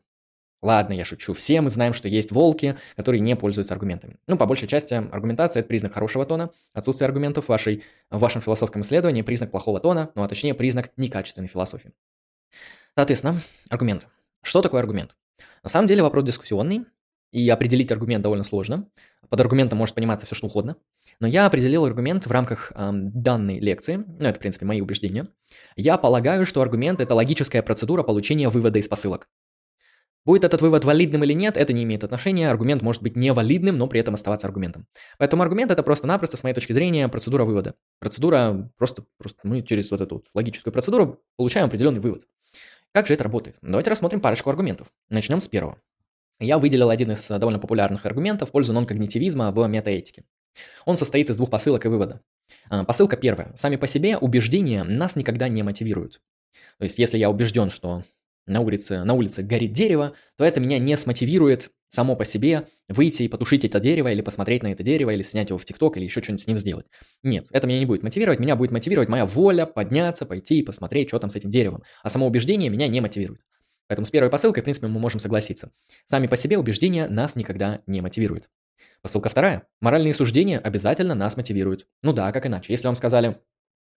Ладно, я шучу. Все мы знаем, что есть волки, которые не пользуются аргументами. Ну, по большей части, аргументация – это признак хорошего тона. Отсутствие аргументов в, вашей, в вашем философском исследовании – признак плохого тона, ну, а точнее, признак некачественной философии. Соответственно, аргумент. Что такое аргумент? На самом деле вопрос дискуссионный, и определить аргумент довольно сложно. Под аргументом может пониматься все, что угодно. Но я определил аргумент в рамках э, данной лекции. Ну, это, в принципе, мои убеждения. Я полагаю, что аргумент – это логическая процедура получения вывода из посылок. Будет этот вывод валидным или нет, это не имеет отношения. Аргумент может быть невалидным, но при этом оставаться аргументом. Поэтому аргумент это просто-напросто, с моей точки зрения, процедура вывода. Процедура просто, просто мы через вот эту логическую процедуру получаем определенный вывод. Как же это работает? Давайте рассмотрим парочку аргументов. Начнем с первого. Я выделил один из довольно популярных аргументов в пользу нон-когнитивизма в метаэтике. Он состоит из двух посылок и вывода. А, посылка первая. Сами по себе убеждения нас никогда не мотивируют. То есть, если я убежден, что на улице, на улице горит дерево, то это меня не смотивирует само по себе выйти и потушить это дерево, или посмотреть на это дерево, или снять его в ТикТок, или еще что-нибудь с ним сделать. Нет, это меня не будет мотивировать, меня будет мотивировать моя воля подняться, пойти и посмотреть, что там с этим деревом. А само убеждение меня не мотивирует. Поэтому с первой посылкой, в принципе, мы можем согласиться. Сами по себе убеждения нас никогда не мотивируют. Посылка вторая. Моральные суждения обязательно нас мотивируют. Ну да, как иначе. Если вам сказали,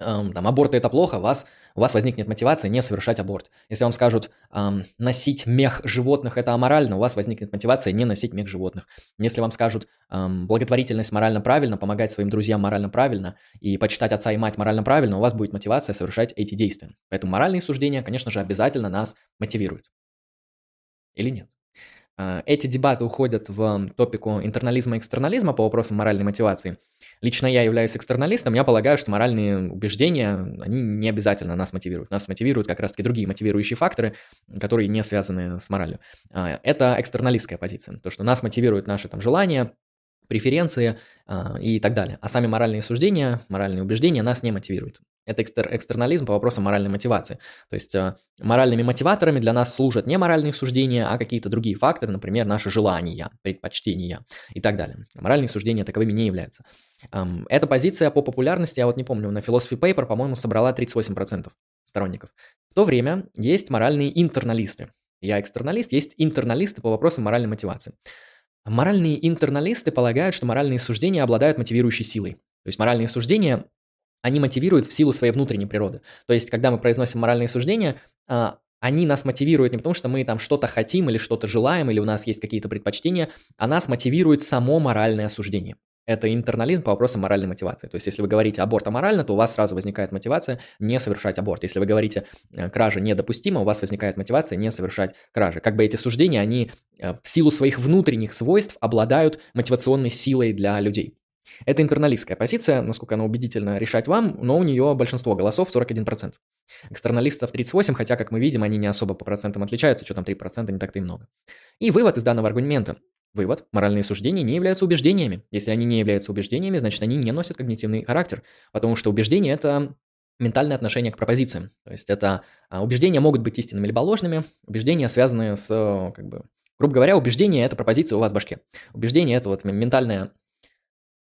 эм, там, аборт это плохо, вас, у вас возникнет мотивация не совершать аборт. Если вам скажут, эм, носить мех животных это аморально, у вас возникнет мотивация не носить мех животных. Если вам скажут, эм, благотворительность морально правильно, помогать своим друзьям морально правильно и почитать отца и мать морально правильно, у вас будет мотивация совершать эти действия. Поэтому моральные суждения, конечно же, обязательно нас мотивируют. Или нет? А, эти дебаты уходят в топику интернализма и экстернализма по вопросам моральной мотивации. Лично я являюсь экстерналистом, я полагаю, что моральные убеждения, они не обязательно нас мотивируют. Нас мотивируют как раз-таки другие мотивирующие факторы, которые не связаны с моралью. А, это экстерналистская позиция, то, что нас мотивируют наши там желания, преференции э, и так далее. А сами моральные суждения, моральные убеждения нас не мотивируют. Это экстер, экстернализм по вопросам моральной мотивации. То есть э, моральными мотиваторами для нас служат не моральные суждения, а какие-то другие факторы, например, наши желания, предпочтения и так далее. Моральные суждения таковыми не являются. Эм, эта позиция по популярности, я вот не помню, на Philosophy Paper, по-моему, собрала 38% сторонников. В то время есть моральные интерналисты. Я экстерналист, есть интерналисты по вопросам моральной мотивации. Моральные интерналисты полагают, что моральные суждения обладают мотивирующей силой. То есть моральные суждения они мотивируют в силу своей внутренней природы. То есть, когда мы произносим моральные суждения, а, они нас мотивируют не потому, что мы там что-то хотим или что-то желаем, или у нас есть какие-то предпочтения, а нас мотивирует само моральное суждение. Это интернализм по вопросам моральной мотивации. То есть, если вы говорите аборт аморально, то у вас сразу возникает мотивация не совершать аборт. Если вы говорите э, кража недопустима, у вас возникает мотивация не совершать кражи. Как бы эти суждения, они э, в силу своих внутренних свойств обладают мотивационной силой для людей. Это интерналистская позиция, насколько она убедительно решать вам, но у нее большинство голосов 41%. Экстерналистов 38, хотя, как мы видим, они не особо по процентам отличаются, что там 3% не так-то и много. И вывод из данного аргумента. Вывод. Моральные суждения не являются убеждениями. Если они не являются убеждениями, значит, они не носят когнитивный характер, потому что убеждение – это ментальное отношение к пропозициям. То есть это а, убеждения могут быть истинными либо ложными, убеждения связаны с, как бы, грубо говоря, убеждение – это пропозиция у вас в башке. Убеждение – это вот ментальное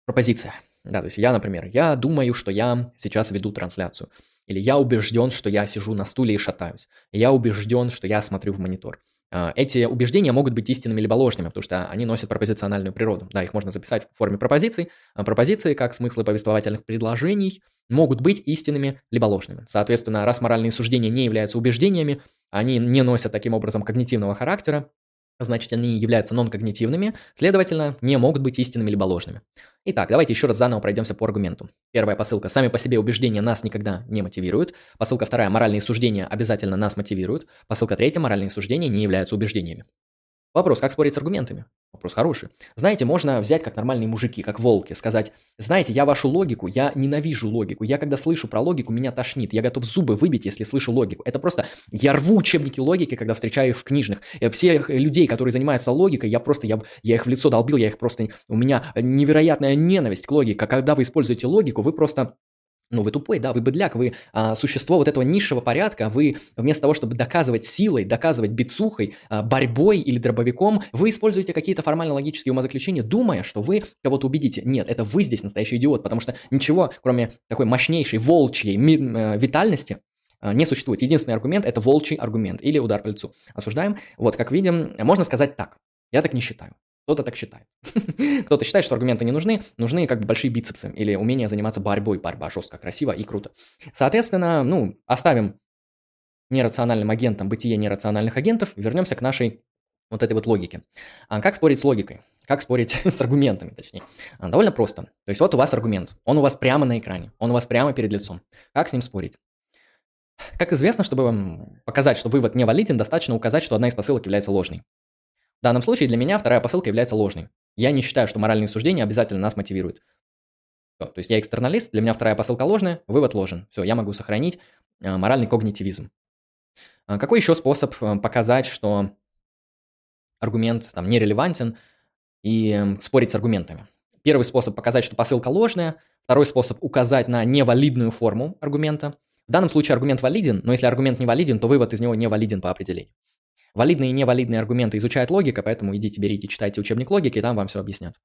пропозиция. Да, то есть я, например, я думаю, что я сейчас веду трансляцию. Или я убежден, что я сижу на стуле и шатаюсь. Я убежден, что я смотрю в монитор. А, эти убеждения могут быть истинными либо ложными, потому что они носят пропозициональную природу. Да, их можно записать в форме пропозиций. А пропозиции, как смыслы повествовательных предложений, могут быть истинными либо ложными. Соответственно, раз моральные суждения не являются убеждениями, они не носят таким образом когнитивного характера, значит, они являются нон-когнитивными, следовательно, не могут быть истинными либо ложными. Итак, давайте еще раз заново пройдемся по аргументу. Первая посылка. Сами по себе убеждения нас никогда не мотивируют. Посылка вторая. Моральные суждения обязательно нас мотивируют. Посылка третья. Моральные суждения не являются убеждениями. Вопрос, как спорить с аргументами? Вопрос хороший. Знаете, можно взять как нормальные мужики, как волки, сказать, знаете, я вашу логику, я ненавижу логику. Я когда слышу про логику, меня тошнит. Я готов зубы выбить, если слышу логику. Это просто, я рву учебники логики, когда встречаю их в книжных. Э, всех людей, которые занимаются логикой, я просто, я, я их в лицо долбил, я их просто, у меня невероятная ненависть к логике. Когда вы используете логику, вы просто ну, вы тупой, да, вы быдляк, вы а, существо вот этого низшего порядка, вы вместо того, чтобы доказывать силой, доказывать бицухой, а, борьбой или дробовиком, вы используете какие-то формально-логические умозаключения, думая, что вы кого-то убедите. Нет, это вы здесь настоящий идиот, потому что ничего, кроме такой мощнейшей волчьей э, витальности, а, не существует. Единственный аргумент – это волчий аргумент или удар по лицу. Осуждаем. Вот, как видим, можно сказать так. Я так не считаю. Кто-то так считает. Кто-то считает, что аргументы не нужны, нужны как бы большие бицепсы или умение заниматься борьбой, борьба жестко, красиво и круто. Соответственно, ну, оставим нерациональным агентом бытие нерациональных агентов, вернемся к нашей вот этой вот логике. А как спорить с логикой? Как спорить с аргументами, точнее? А, довольно просто. То есть вот у вас аргумент, он у вас прямо на экране, он у вас прямо перед лицом. Как с ним спорить? Как известно, чтобы показать, что вывод не валиден, достаточно указать, что одна из посылок является ложной. В данном случае для меня вторая посылка является ложной. Я не считаю, что моральные суждения обязательно нас мотивируют. Все, то есть я экстерналист, для меня вторая посылка ложная, вывод ложен. Все, я могу сохранить э, моральный когнитивизм. А какой еще способ э, показать, что аргумент там нерелевантен и э, спорить с аргументами? Первый способ показать, что посылка ложная, второй способ указать на невалидную форму аргумента. В данном случае аргумент валиден, но если аргумент не валиден, то вывод из него не валиден по определению. Валидные и невалидные аргументы изучает логика, поэтому идите, берите, читайте учебник логики, и там вам все объяснят.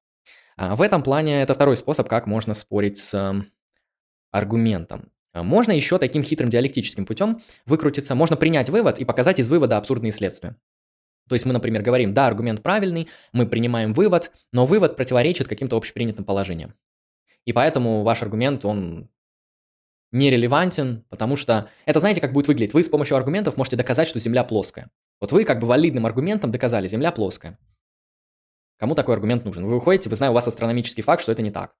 А в этом плане это второй способ, как можно спорить с аргументом. А можно еще таким хитрым диалектическим путем выкрутиться. Можно принять вывод и показать из вывода абсурдные следствия. То есть мы, например, говорим, да, аргумент правильный, мы принимаем вывод, но вывод противоречит каким-то общепринятым положениям. И поэтому ваш аргумент, он нерелевантен, потому что это, знаете, как будет выглядеть. Вы с помощью аргументов можете доказать, что Земля плоская. Вот вы как бы валидным аргументом доказали, Земля плоская. Кому такой аргумент нужен? Вы выходите, вы знаете, у вас астрономический факт, что это не так.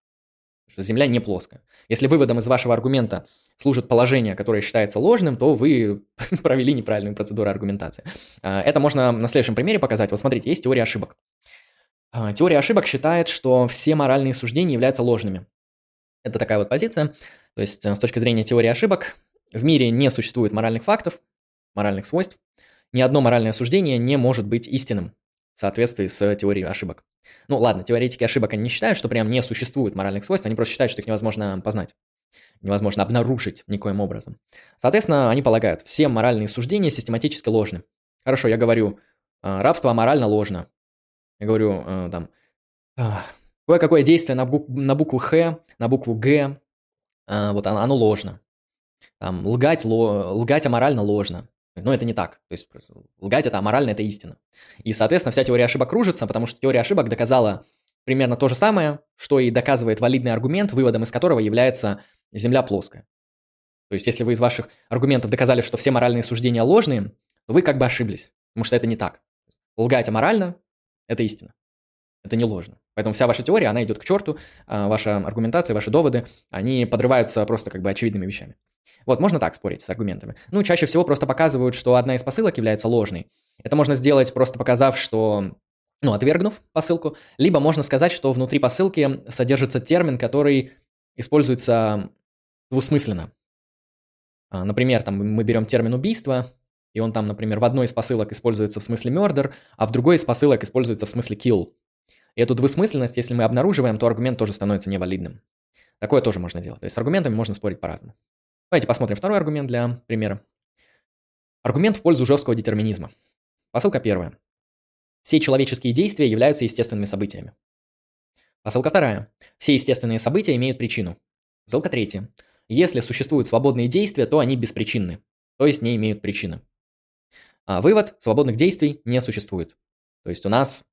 Что Земля не плоская. Если выводом из вашего аргумента служит положение, которое считается ложным, то вы провели неправильную процедуру аргументации. А, это можно на следующем примере показать. Вот смотрите, есть теория ошибок. А, теория ошибок считает, что все моральные суждения являются ложными. Это такая вот позиция. То есть э, с точки зрения теории ошибок в мире не существует моральных фактов, моральных свойств, ни одно моральное суждение не может быть истинным в соответствии с теорией ошибок. Ну ладно, теоретики ошибок они не считают, что прям не существует моральных свойств, они просто считают, что их невозможно познать, невозможно обнаружить никоим образом. Соответственно, они полагают, все моральные суждения систематически ложны. Хорошо, я говорю, «А, рабство морально ложно. Я говорю, э, там, «А, кое-какое действие на, букву, на букву Х, на букву Г, а, вот оно, оно ложно. Там, лгать, лгать аморально ложно. Но это не так. То есть лгать это аморально, это истина. И, соответственно, вся теория ошибок кружится, потому что теория ошибок доказала примерно то же самое, что и доказывает валидный аргумент, выводом из которого является Земля плоская. То есть, если вы из ваших аргументов доказали, что все моральные суждения ложные, то вы как бы ошиблись, потому что это не так. Лгать аморально – это истина. Это не ложно. Поэтому вся ваша теория, она идет к черту, а ваша аргументация, ваши доводы, они подрываются просто как бы очевидными вещами. Вот, можно так спорить с аргументами. Ну, чаще всего просто показывают, что одна из посылок является ложной. Это можно сделать, просто показав, что ну, отвергнув посылку, либо можно сказать, что внутри посылки содержится термин, который используется двусмысленно. А, например, там мы берем термин убийство, и он там, например, в одной из посылок используется в смысле murder, а в другой из посылок используется в смысле kill. И эту двусмысленность, если мы обнаруживаем, то аргумент тоже становится невалидным. Такое тоже можно делать. То есть с аргументами можно спорить по-разному. Давайте посмотрим второй аргумент для примера. Аргумент в пользу жесткого детерминизма. Посылка первая. Все человеческие действия являются естественными событиями. Посылка вторая. Все естественные события имеют причину. Ссылка третья. Если существуют свободные действия, то они беспричинны, то есть не имеют причины. А, вывод, свободных действий не существует. То есть у нас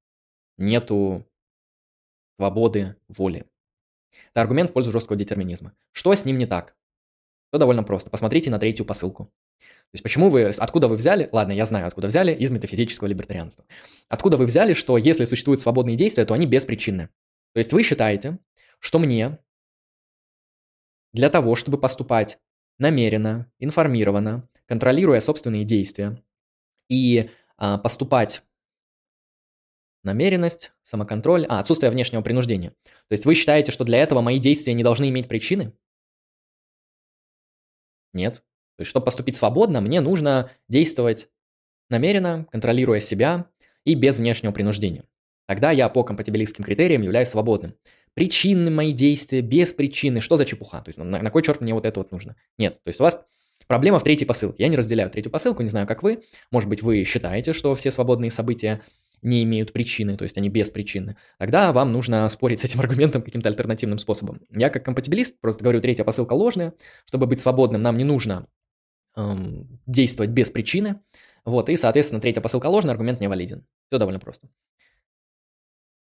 нету свободы воли. Это аргумент в пользу жесткого детерминизма. Что с ним не так? Все довольно просто. Посмотрите на третью посылку. То есть почему вы, откуда вы взяли, ладно, я знаю, откуда взяли, из метафизического либертарианства. Откуда вы взяли, что если существуют свободные действия, то они беспричинны. То есть вы считаете, что мне для того, чтобы поступать намеренно, информированно, контролируя собственные действия и а, поступать намеренность, самоконтроль, а, отсутствие внешнего принуждения. То есть вы считаете, что для этого мои действия не должны иметь причины? Нет. То есть, чтобы поступить свободно, мне нужно действовать намеренно, контролируя себя и без внешнего принуждения. Тогда я по компатибилистским критериям являюсь свободным. Причины мои действия, без причины, что за чепуха? То есть на, на кой черт мне вот это вот нужно? Нет, то есть у вас проблема в третьей посылке. Я не разделяю третью посылку, не знаю, как вы. Может быть, вы считаете, что все свободные события не имеют причины, то есть они без причины, тогда вам нужно спорить с этим аргументом каким-то альтернативным способом. Я как компатибилист просто говорю, третья посылка ложная. Чтобы быть свободным, нам не нужно эм, действовать без причины. Вот, и, соответственно, третья посылка ложная, аргумент не валиден. Все довольно просто.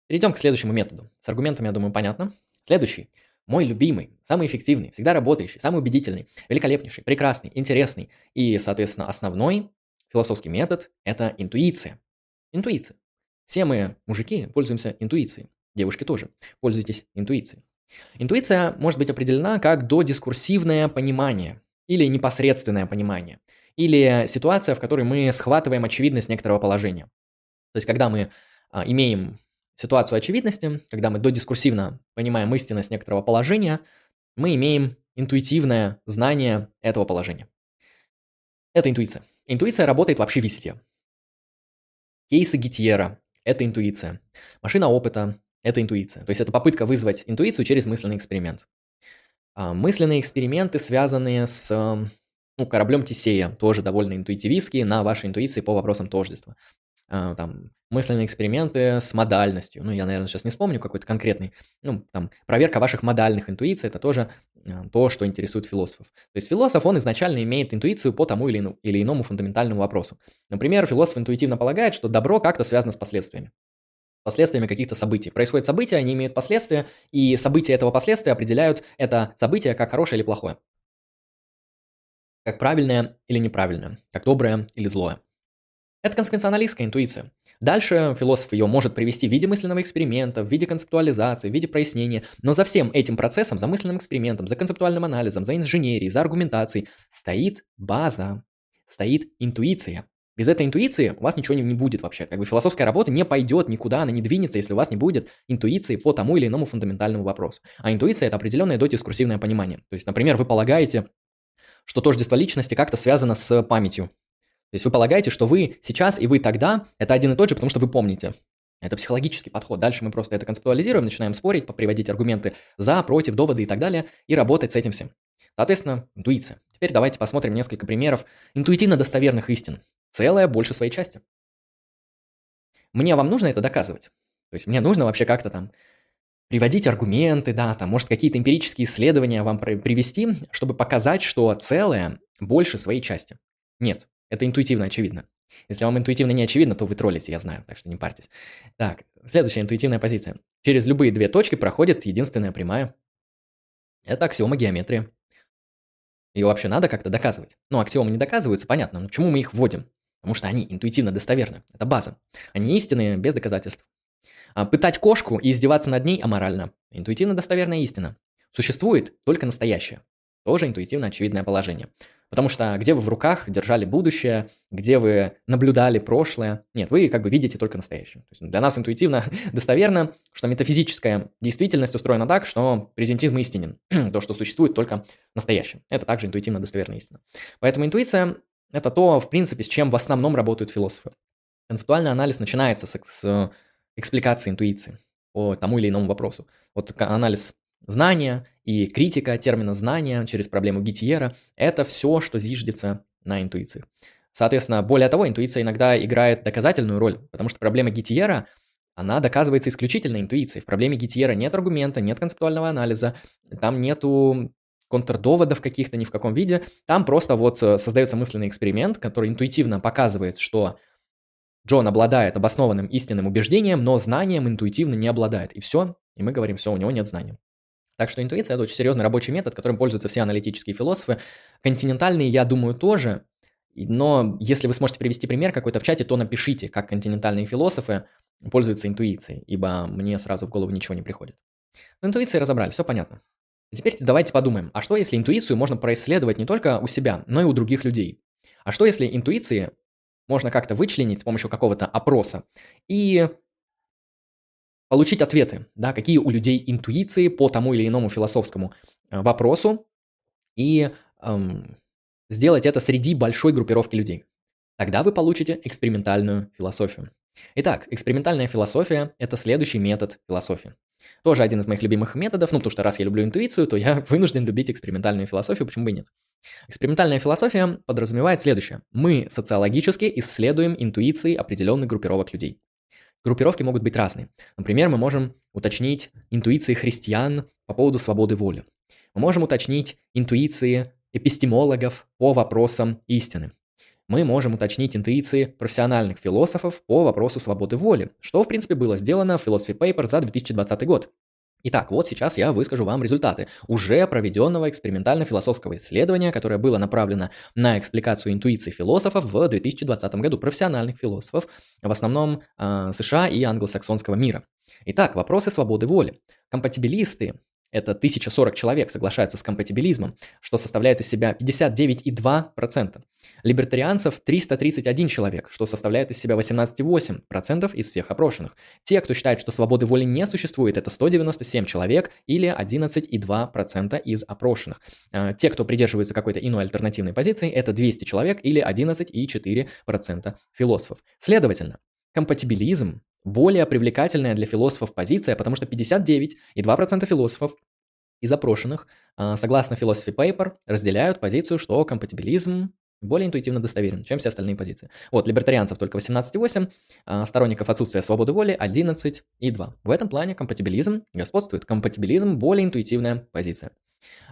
Перейдем к следующему методу. С аргументами, я думаю, понятно. Следующий. Мой любимый, самый эффективный, всегда работающий, самый убедительный, великолепнейший, прекрасный, интересный и, соответственно, основной философский метод – это интуиция. Интуиция. Все мы, мужики, пользуемся интуицией. Девушки тоже. Пользуйтесь интуицией. Интуиция может быть определена как додискурсивное понимание или непосредственное понимание, или ситуация, в которой мы схватываем очевидность некоторого положения. То есть, когда мы а, имеем ситуацию очевидности, когда мы додискурсивно понимаем истинность некоторого положения, мы имеем интуитивное знание этого положения. Это интуиция. Интуиция работает вообще везде. Кейсы Гитьера это интуиция. Машина опыта – это интуиция. То есть это попытка вызвать интуицию через мысленный эксперимент. А мысленные эксперименты, связанные с ну, кораблем Тесея, тоже довольно интуитивистские на вашей интуиции по вопросам тождества. А, там, мысленные эксперименты с модальностью. Ну, я, наверное, сейчас не вспомню какой-то конкретный. Ну, там, проверка ваших модальных интуиций – это тоже а, то, что интересует философов. То есть философ, он изначально имеет интуицию по тому или, или иному фундаментальному вопросу. Например, философ интуитивно полагает, что добро как-то связано с последствиями последствиями каких-то событий. Происходят события, они имеют последствия, и события этого последствия определяют это событие как хорошее или плохое. Как правильное или неправильное, как доброе или злое. Это консеквенционалистская интуиция. Дальше философ ее может привести в виде мысленного эксперимента, в виде концептуализации, в виде прояснения, но за всем этим процессом, за мысленным экспериментом, за концептуальным анализом, за инженерией, за аргументацией стоит база, стоит интуиция. Без этой интуиции у вас ничего не, будет вообще. Как бы философская работа не пойдет никуда, она не двинется, если у вас не будет интуиции по тому или иному фундаментальному вопросу. А интуиция – это определенное додискурсивное понимание. То есть, например, вы полагаете, что тождество личности как-то связано с памятью. То есть вы полагаете, что вы сейчас и вы тогда – это один и тот же, потому что вы помните. Это психологический подход. Дальше мы просто это концептуализируем, начинаем спорить, приводить аргументы за, против, доводы и так далее, и работать с этим всем. Соответственно, интуиция. Теперь давайте посмотрим несколько примеров интуитивно достоверных истин. Целая больше своей части. Мне вам нужно это доказывать. То есть мне нужно вообще как-то там приводить аргументы, да, там, может, какие-то эмпирические исследования вам привести, чтобы показать, что целое больше своей части. Нет, это интуитивно очевидно. Если вам интуитивно не очевидно, то вы троллите, я знаю, так что не парьтесь. Так, следующая интуитивная позиция. Через любые две точки проходит единственная прямая. Это аксиома геометрии. Ее вообще надо как-то доказывать. Ну, аксиомы не доказываются, понятно, но почему мы их вводим? Потому что они интуитивно достоверны. Это база. Они истинные без доказательств. А пытать кошку и издеваться над ней аморально. Интуитивно достоверная истина. Существует только настоящее. Тоже интуитивно очевидное положение. Потому что где вы в руках держали будущее, где вы наблюдали прошлое, нет, вы как бы видите только настоящее. То есть для нас интуитивно достоверно, что метафизическая действительность устроена так, что презентизм истинен, то, что существует только настоящее. Это также интуитивно достоверная истина. Поэтому интуиция – это то, в принципе, с чем в основном работают философы. Концептуальный анализ начинается с, с экспликации интуиции по тому или иному вопросу. Вот анализ знания и критика термина знания через проблему Гитьера – это все, что зиждется на интуиции. Соответственно, более того, интуиция иногда играет доказательную роль, потому что проблема Гитьера, она доказывается исключительно интуицией. В проблеме Гитьера нет аргумента, нет концептуального анализа, там нету контрдоводов каких-то, ни в каком виде. Там просто вот э, создается мысленный эксперимент, который интуитивно показывает, что Джон обладает обоснованным истинным убеждением, но знанием интуитивно не обладает. И все, и мы говорим, все, у него нет знаний. Так что интуиция – это очень серьезный рабочий метод, которым пользуются все аналитические философы. Континентальные, я думаю, тоже. Но если вы сможете привести пример какой-то в чате, то напишите, как континентальные философы пользуются интуицией, ибо мне сразу в голову ничего не приходит. Но интуицией разобрали, все понятно. теперь давайте подумаем, а что если интуицию можно происследовать не только у себя, но и у других людей? А что если интуиции можно как-то вычленить с помощью какого-то опроса и получить ответы, да, какие у людей интуиции по тому или иному философскому э, вопросу и эм, сделать это среди большой группировки людей. Тогда вы получите экспериментальную философию. Итак, экспериментальная философия – это следующий метод философии. Тоже один из моих любимых методов, ну, потому что раз я люблю интуицию, то я вынужден любить экспериментальную философию, почему бы и нет. Экспериментальная философия подразумевает следующее. Мы социологически исследуем интуиции определенных группировок людей. Группировки могут быть разные. Например, мы можем уточнить интуиции христиан по поводу свободы воли. Мы можем уточнить интуиции эпистемологов по вопросам истины. Мы можем уточнить интуиции профессиональных философов по вопросу свободы воли, что, в принципе, было сделано в Philosophy Paper за 2020 год. Итак, вот сейчас я выскажу вам результаты уже проведенного экспериментально-философского исследования, которое было направлено на экспликацию интуиций философов в 2020 году, профессиональных философов, в основном э, США и англосаксонского мира. Итак, вопросы свободы воли. Компатибилисты это 1040 человек соглашаются с компатибилизмом, что составляет из себя 59,2%. Либертарианцев 331 человек, что составляет из себя 18,8% из всех опрошенных. Те, кто считает, что свободы воли не существует, это 197 человек или 11,2% из опрошенных. А, те, кто придерживается какой-то иной альтернативной позиции, это 200 человек или 11,4% философов. Следовательно, компатибилизм более привлекательная для философов позиция, потому что 59,2% философов из опрошенных, а, согласно Philosophy Paper, разделяют позицию, что компатибилизм более интуитивно достоверен, чем все остальные позиции. Вот, либертарианцев только 18,8, а сторонников отсутствия свободы воли 11,2. В этом плане компатибилизм господствует. Компатибилизм более интуитивная позиция.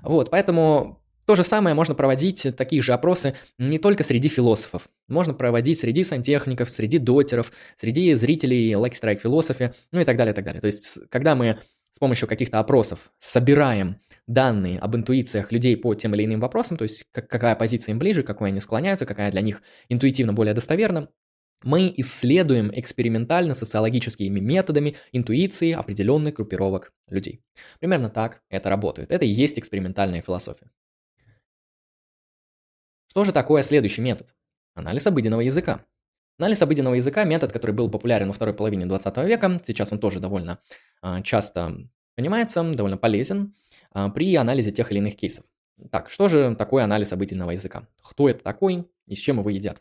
Вот, поэтому то же самое можно проводить, такие же опросы, не только среди философов. Можно проводить среди сантехников, среди дотеров, среди зрителей Lucky Strike Philosophy, ну и так далее, и так далее. То есть, когда мы с помощью каких-то опросов собираем данные об интуициях людей по тем или иным вопросам, то есть какая позиция им ближе, какой они склоняются, какая для них интуитивно более достоверна, мы исследуем экспериментально социологическими методами интуиции определенных группировок людей. Примерно так это работает. Это и есть экспериментальная философия. Что же такое следующий метод? Анализ обыденного языка. Анализ обыденного языка – метод, который был популярен во второй половине 20 века. Сейчас он тоже довольно а, часто понимается, довольно полезен а, при анализе тех или иных кейсов. Так, что же такое анализ обыденного языка? Кто это такой и с чем его едят?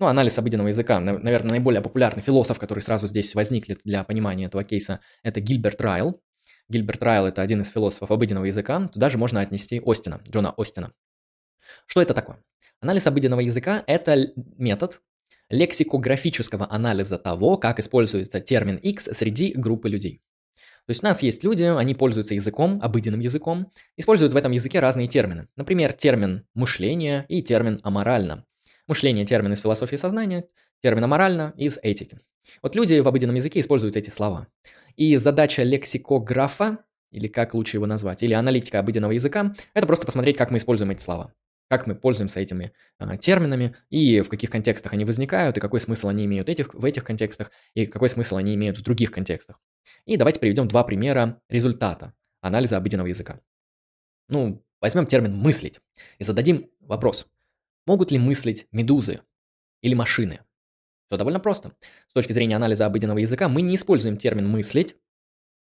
Ну, анализ обыденного языка, наверное, наиболее популярный философ, который сразу здесь возникнет для понимания этого кейса, это Гильберт Райл. Гильберт Райл – это один из философов обыденного языка. Туда же можно отнести Остина, Джона Остина. Что это такое? Анализ обыденного языка – это метод лексикографического анализа того, как используется термин X среди группы людей. То есть у нас есть люди, они пользуются языком, обыденным языком, используют в этом языке разные термины. Например, термин «мышление» и термин «аморально». Мышление – термин из философии сознания, термин «аморально» из этики. Вот люди в обыденном языке используют эти слова. И задача лексикографа, или как лучше его назвать, или аналитика обыденного языка, это просто посмотреть, как мы используем эти слова как мы пользуемся этими а, терминами, и в каких контекстах они возникают, и какой смысл они имеют этих, в этих контекстах, и какой смысл они имеют в других контекстах. И давайте приведем два примера результата анализа обыденного языка. Ну, возьмем термин «мыслить» и зададим вопрос. Могут ли мыслить медузы или машины? Все довольно просто. С точки зрения анализа обыденного языка мы не используем термин «мыслить»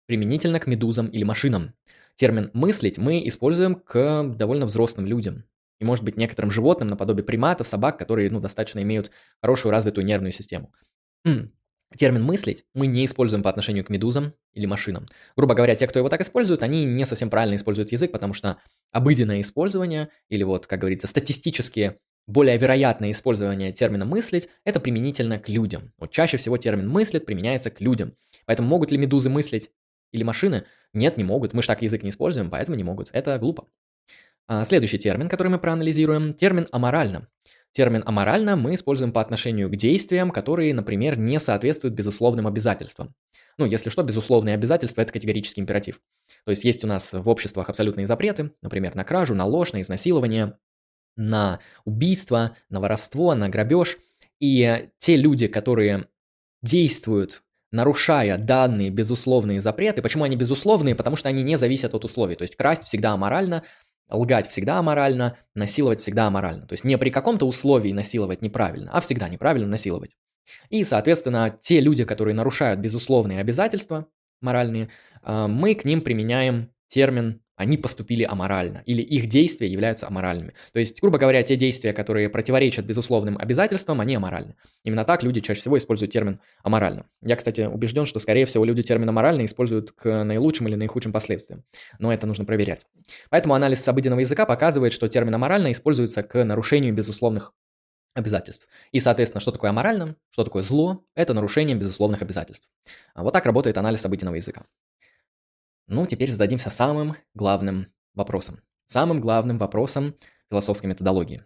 применительно к медузам или машинам. Термин «мыслить» мы используем к довольно взрослым людям, и, может быть, некоторым животным, наподобие приматов, собак, которые, ну, достаточно имеют хорошую развитую нервную систему. Термин «мыслить» мы не используем по отношению к медузам или машинам. Грубо говоря, те, кто его так используют, они не совсем правильно используют язык, потому что обыденное использование, или вот, как говорится, статистически более вероятное использование термина «мыслить» – это применительно к людям. Вот чаще всего термин «мыслит» применяется к людям. Поэтому могут ли медузы мыслить или машины? Нет, не могут. Мы же так язык не используем, поэтому не могут. Это глупо. А, следующий термин, который мы проанализируем, термин «аморально». Термин «аморально» мы используем по отношению к действиям, которые, например, не соответствуют безусловным обязательствам. Ну, если что, безусловные обязательства – это категорический императив. То есть есть у нас в обществах абсолютные запреты, например, на кражу, на ложь, на изнасилование, на убийство, на воровство, на грабеж. И те люди, которые действуют, нарушая данные безусловные запреты, почему они безусловные? Потому что они не зависят от условий. То есть красть всегда аморально, лгать всегда аморально, насиловать всегда аморально. То есть не при каком-то условии насиловать неправильно, а всегда неправильно насиловать. И, соответственно, те люди, которые нарушают безусловные обязательства моральные, а, мы к ним применяем термин «они поступили аморально» или их действия являются аморальными. То есть, грубо говоря, те действия, которые противоречат безусловным обязательствам, они аморальны. Именно так люди чаще всего используют термин «аморально». Я, кстати, убежден, что, скорее всего, люди термин «аморально» используют к наилучшим или наихудшим последствиям. Но это нужно проверять. Поэтому анализ обыденного языка показывает, что термин «аморально» используется к нарушению безусловных обязательств. И, соответственно, что такое аморально, что такое зло, это нарушение безусловных обязательств. А вот так работает анализ обыденного языка. Ну, теперь зададимся самым главным вопросом. Самым главным вопросом философской методологии.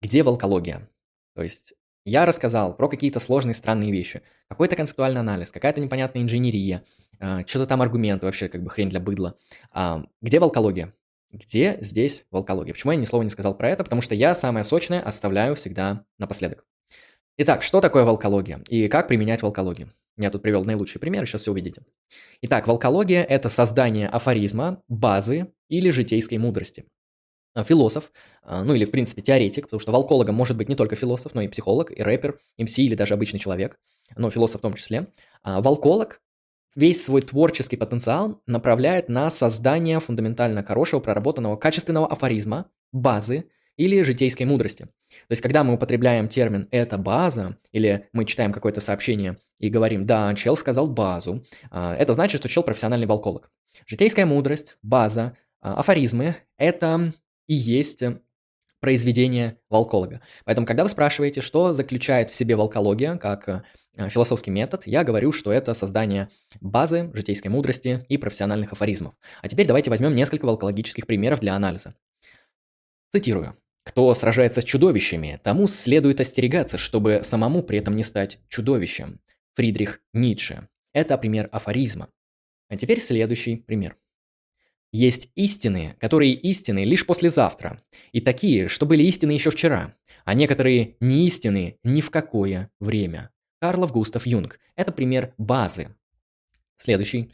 Где волкология? То есть я рассказал про какие-то сложные странные вещи. Какой-то концептуальный анализ, какая-то непонятная инженерия, а, что-то там аргументы, вообще как бы хрень для быдла. А, где волкология? Где здесь волкология? Почему я ни слова не сказал про это? Потому что я самое сочное оставляю всегда напоследок. Итак, что такое волкология и как применять волкологию? Я тут привел наилучший пример, сейчас все увидите. Итак, волкология – это создание афоризма, базы или житейской мудрости. А, философ, а, ну или в принципе теоретик, потому что волкологом может быть не только философ, но и психолог, и рэпер, МС или даже обычный человек, но философ в том числе. А, волколог весь свой творческий потенциал направляет на создание фундаментально хорошего, проработанного, качественного афоризма, базы или житейской мудрости. То есть, когда мы употребляем термин «это база», или мы читаем какое-то сообщение и говорим «да, чел сказал базу», а, это значит, что чел профессиональный волколог. Житейская мудрость, база, а, афоризмы – это и есть произведение волколога. Поэтому, когда вы спрашиваете, что заключает в себе волкология, как Э, философский метод, я говорю, что это создание базы житейской мудрости и профессиональных афоризмов. А теперь давайте возьмем несколько волкологических примеров для анализа. Цитирую. «Кто сражается с чудовищами, тому следует остерегаться, чтобы самому при этом не стать чудовищем». Фридрих Ницше. Это пример афоризма. А теперь следующий пример. Есть истины, которые истины лишь послезавтра, и такие, что были истины еще вчера, а некоторые не истины ни в какое время. Карлов Густав Юнг. Это пример базы. Следующий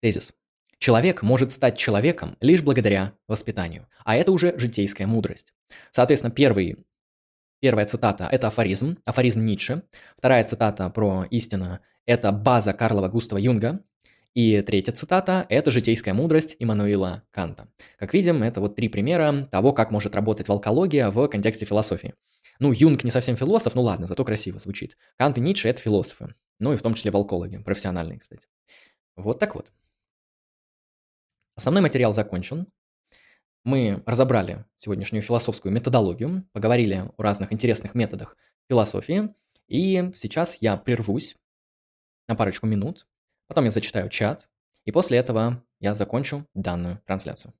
тезис. Человек может стать человеком лишь благодаря воспитанию, а это уже житейская мудрость. Соответственно, первый, первая цитата – это афоризм, афоризм Ницше. Вторая цитата про истину – это база Карлова Густава Юнга. И третья цитата – это житейская мудрость Иммануила Канта. Как видим, это вот три примера того, как может работать волкология в контексте философии. Ну, Юнг не совсем философ, ну ладно, зато красиво звучит. Кант и Ницше – это философы. Ну и в том числе волкологи, профессиональные, кстати. Вот так вот. Основной материал закончен. Мы разобрали сегодняшнюю философскую методологию, поговорили о разных интересных методах философии, и сейчас я прервусь на парочку минут, потом я зачитаю чат, и после этого я закончу данную трансляцию.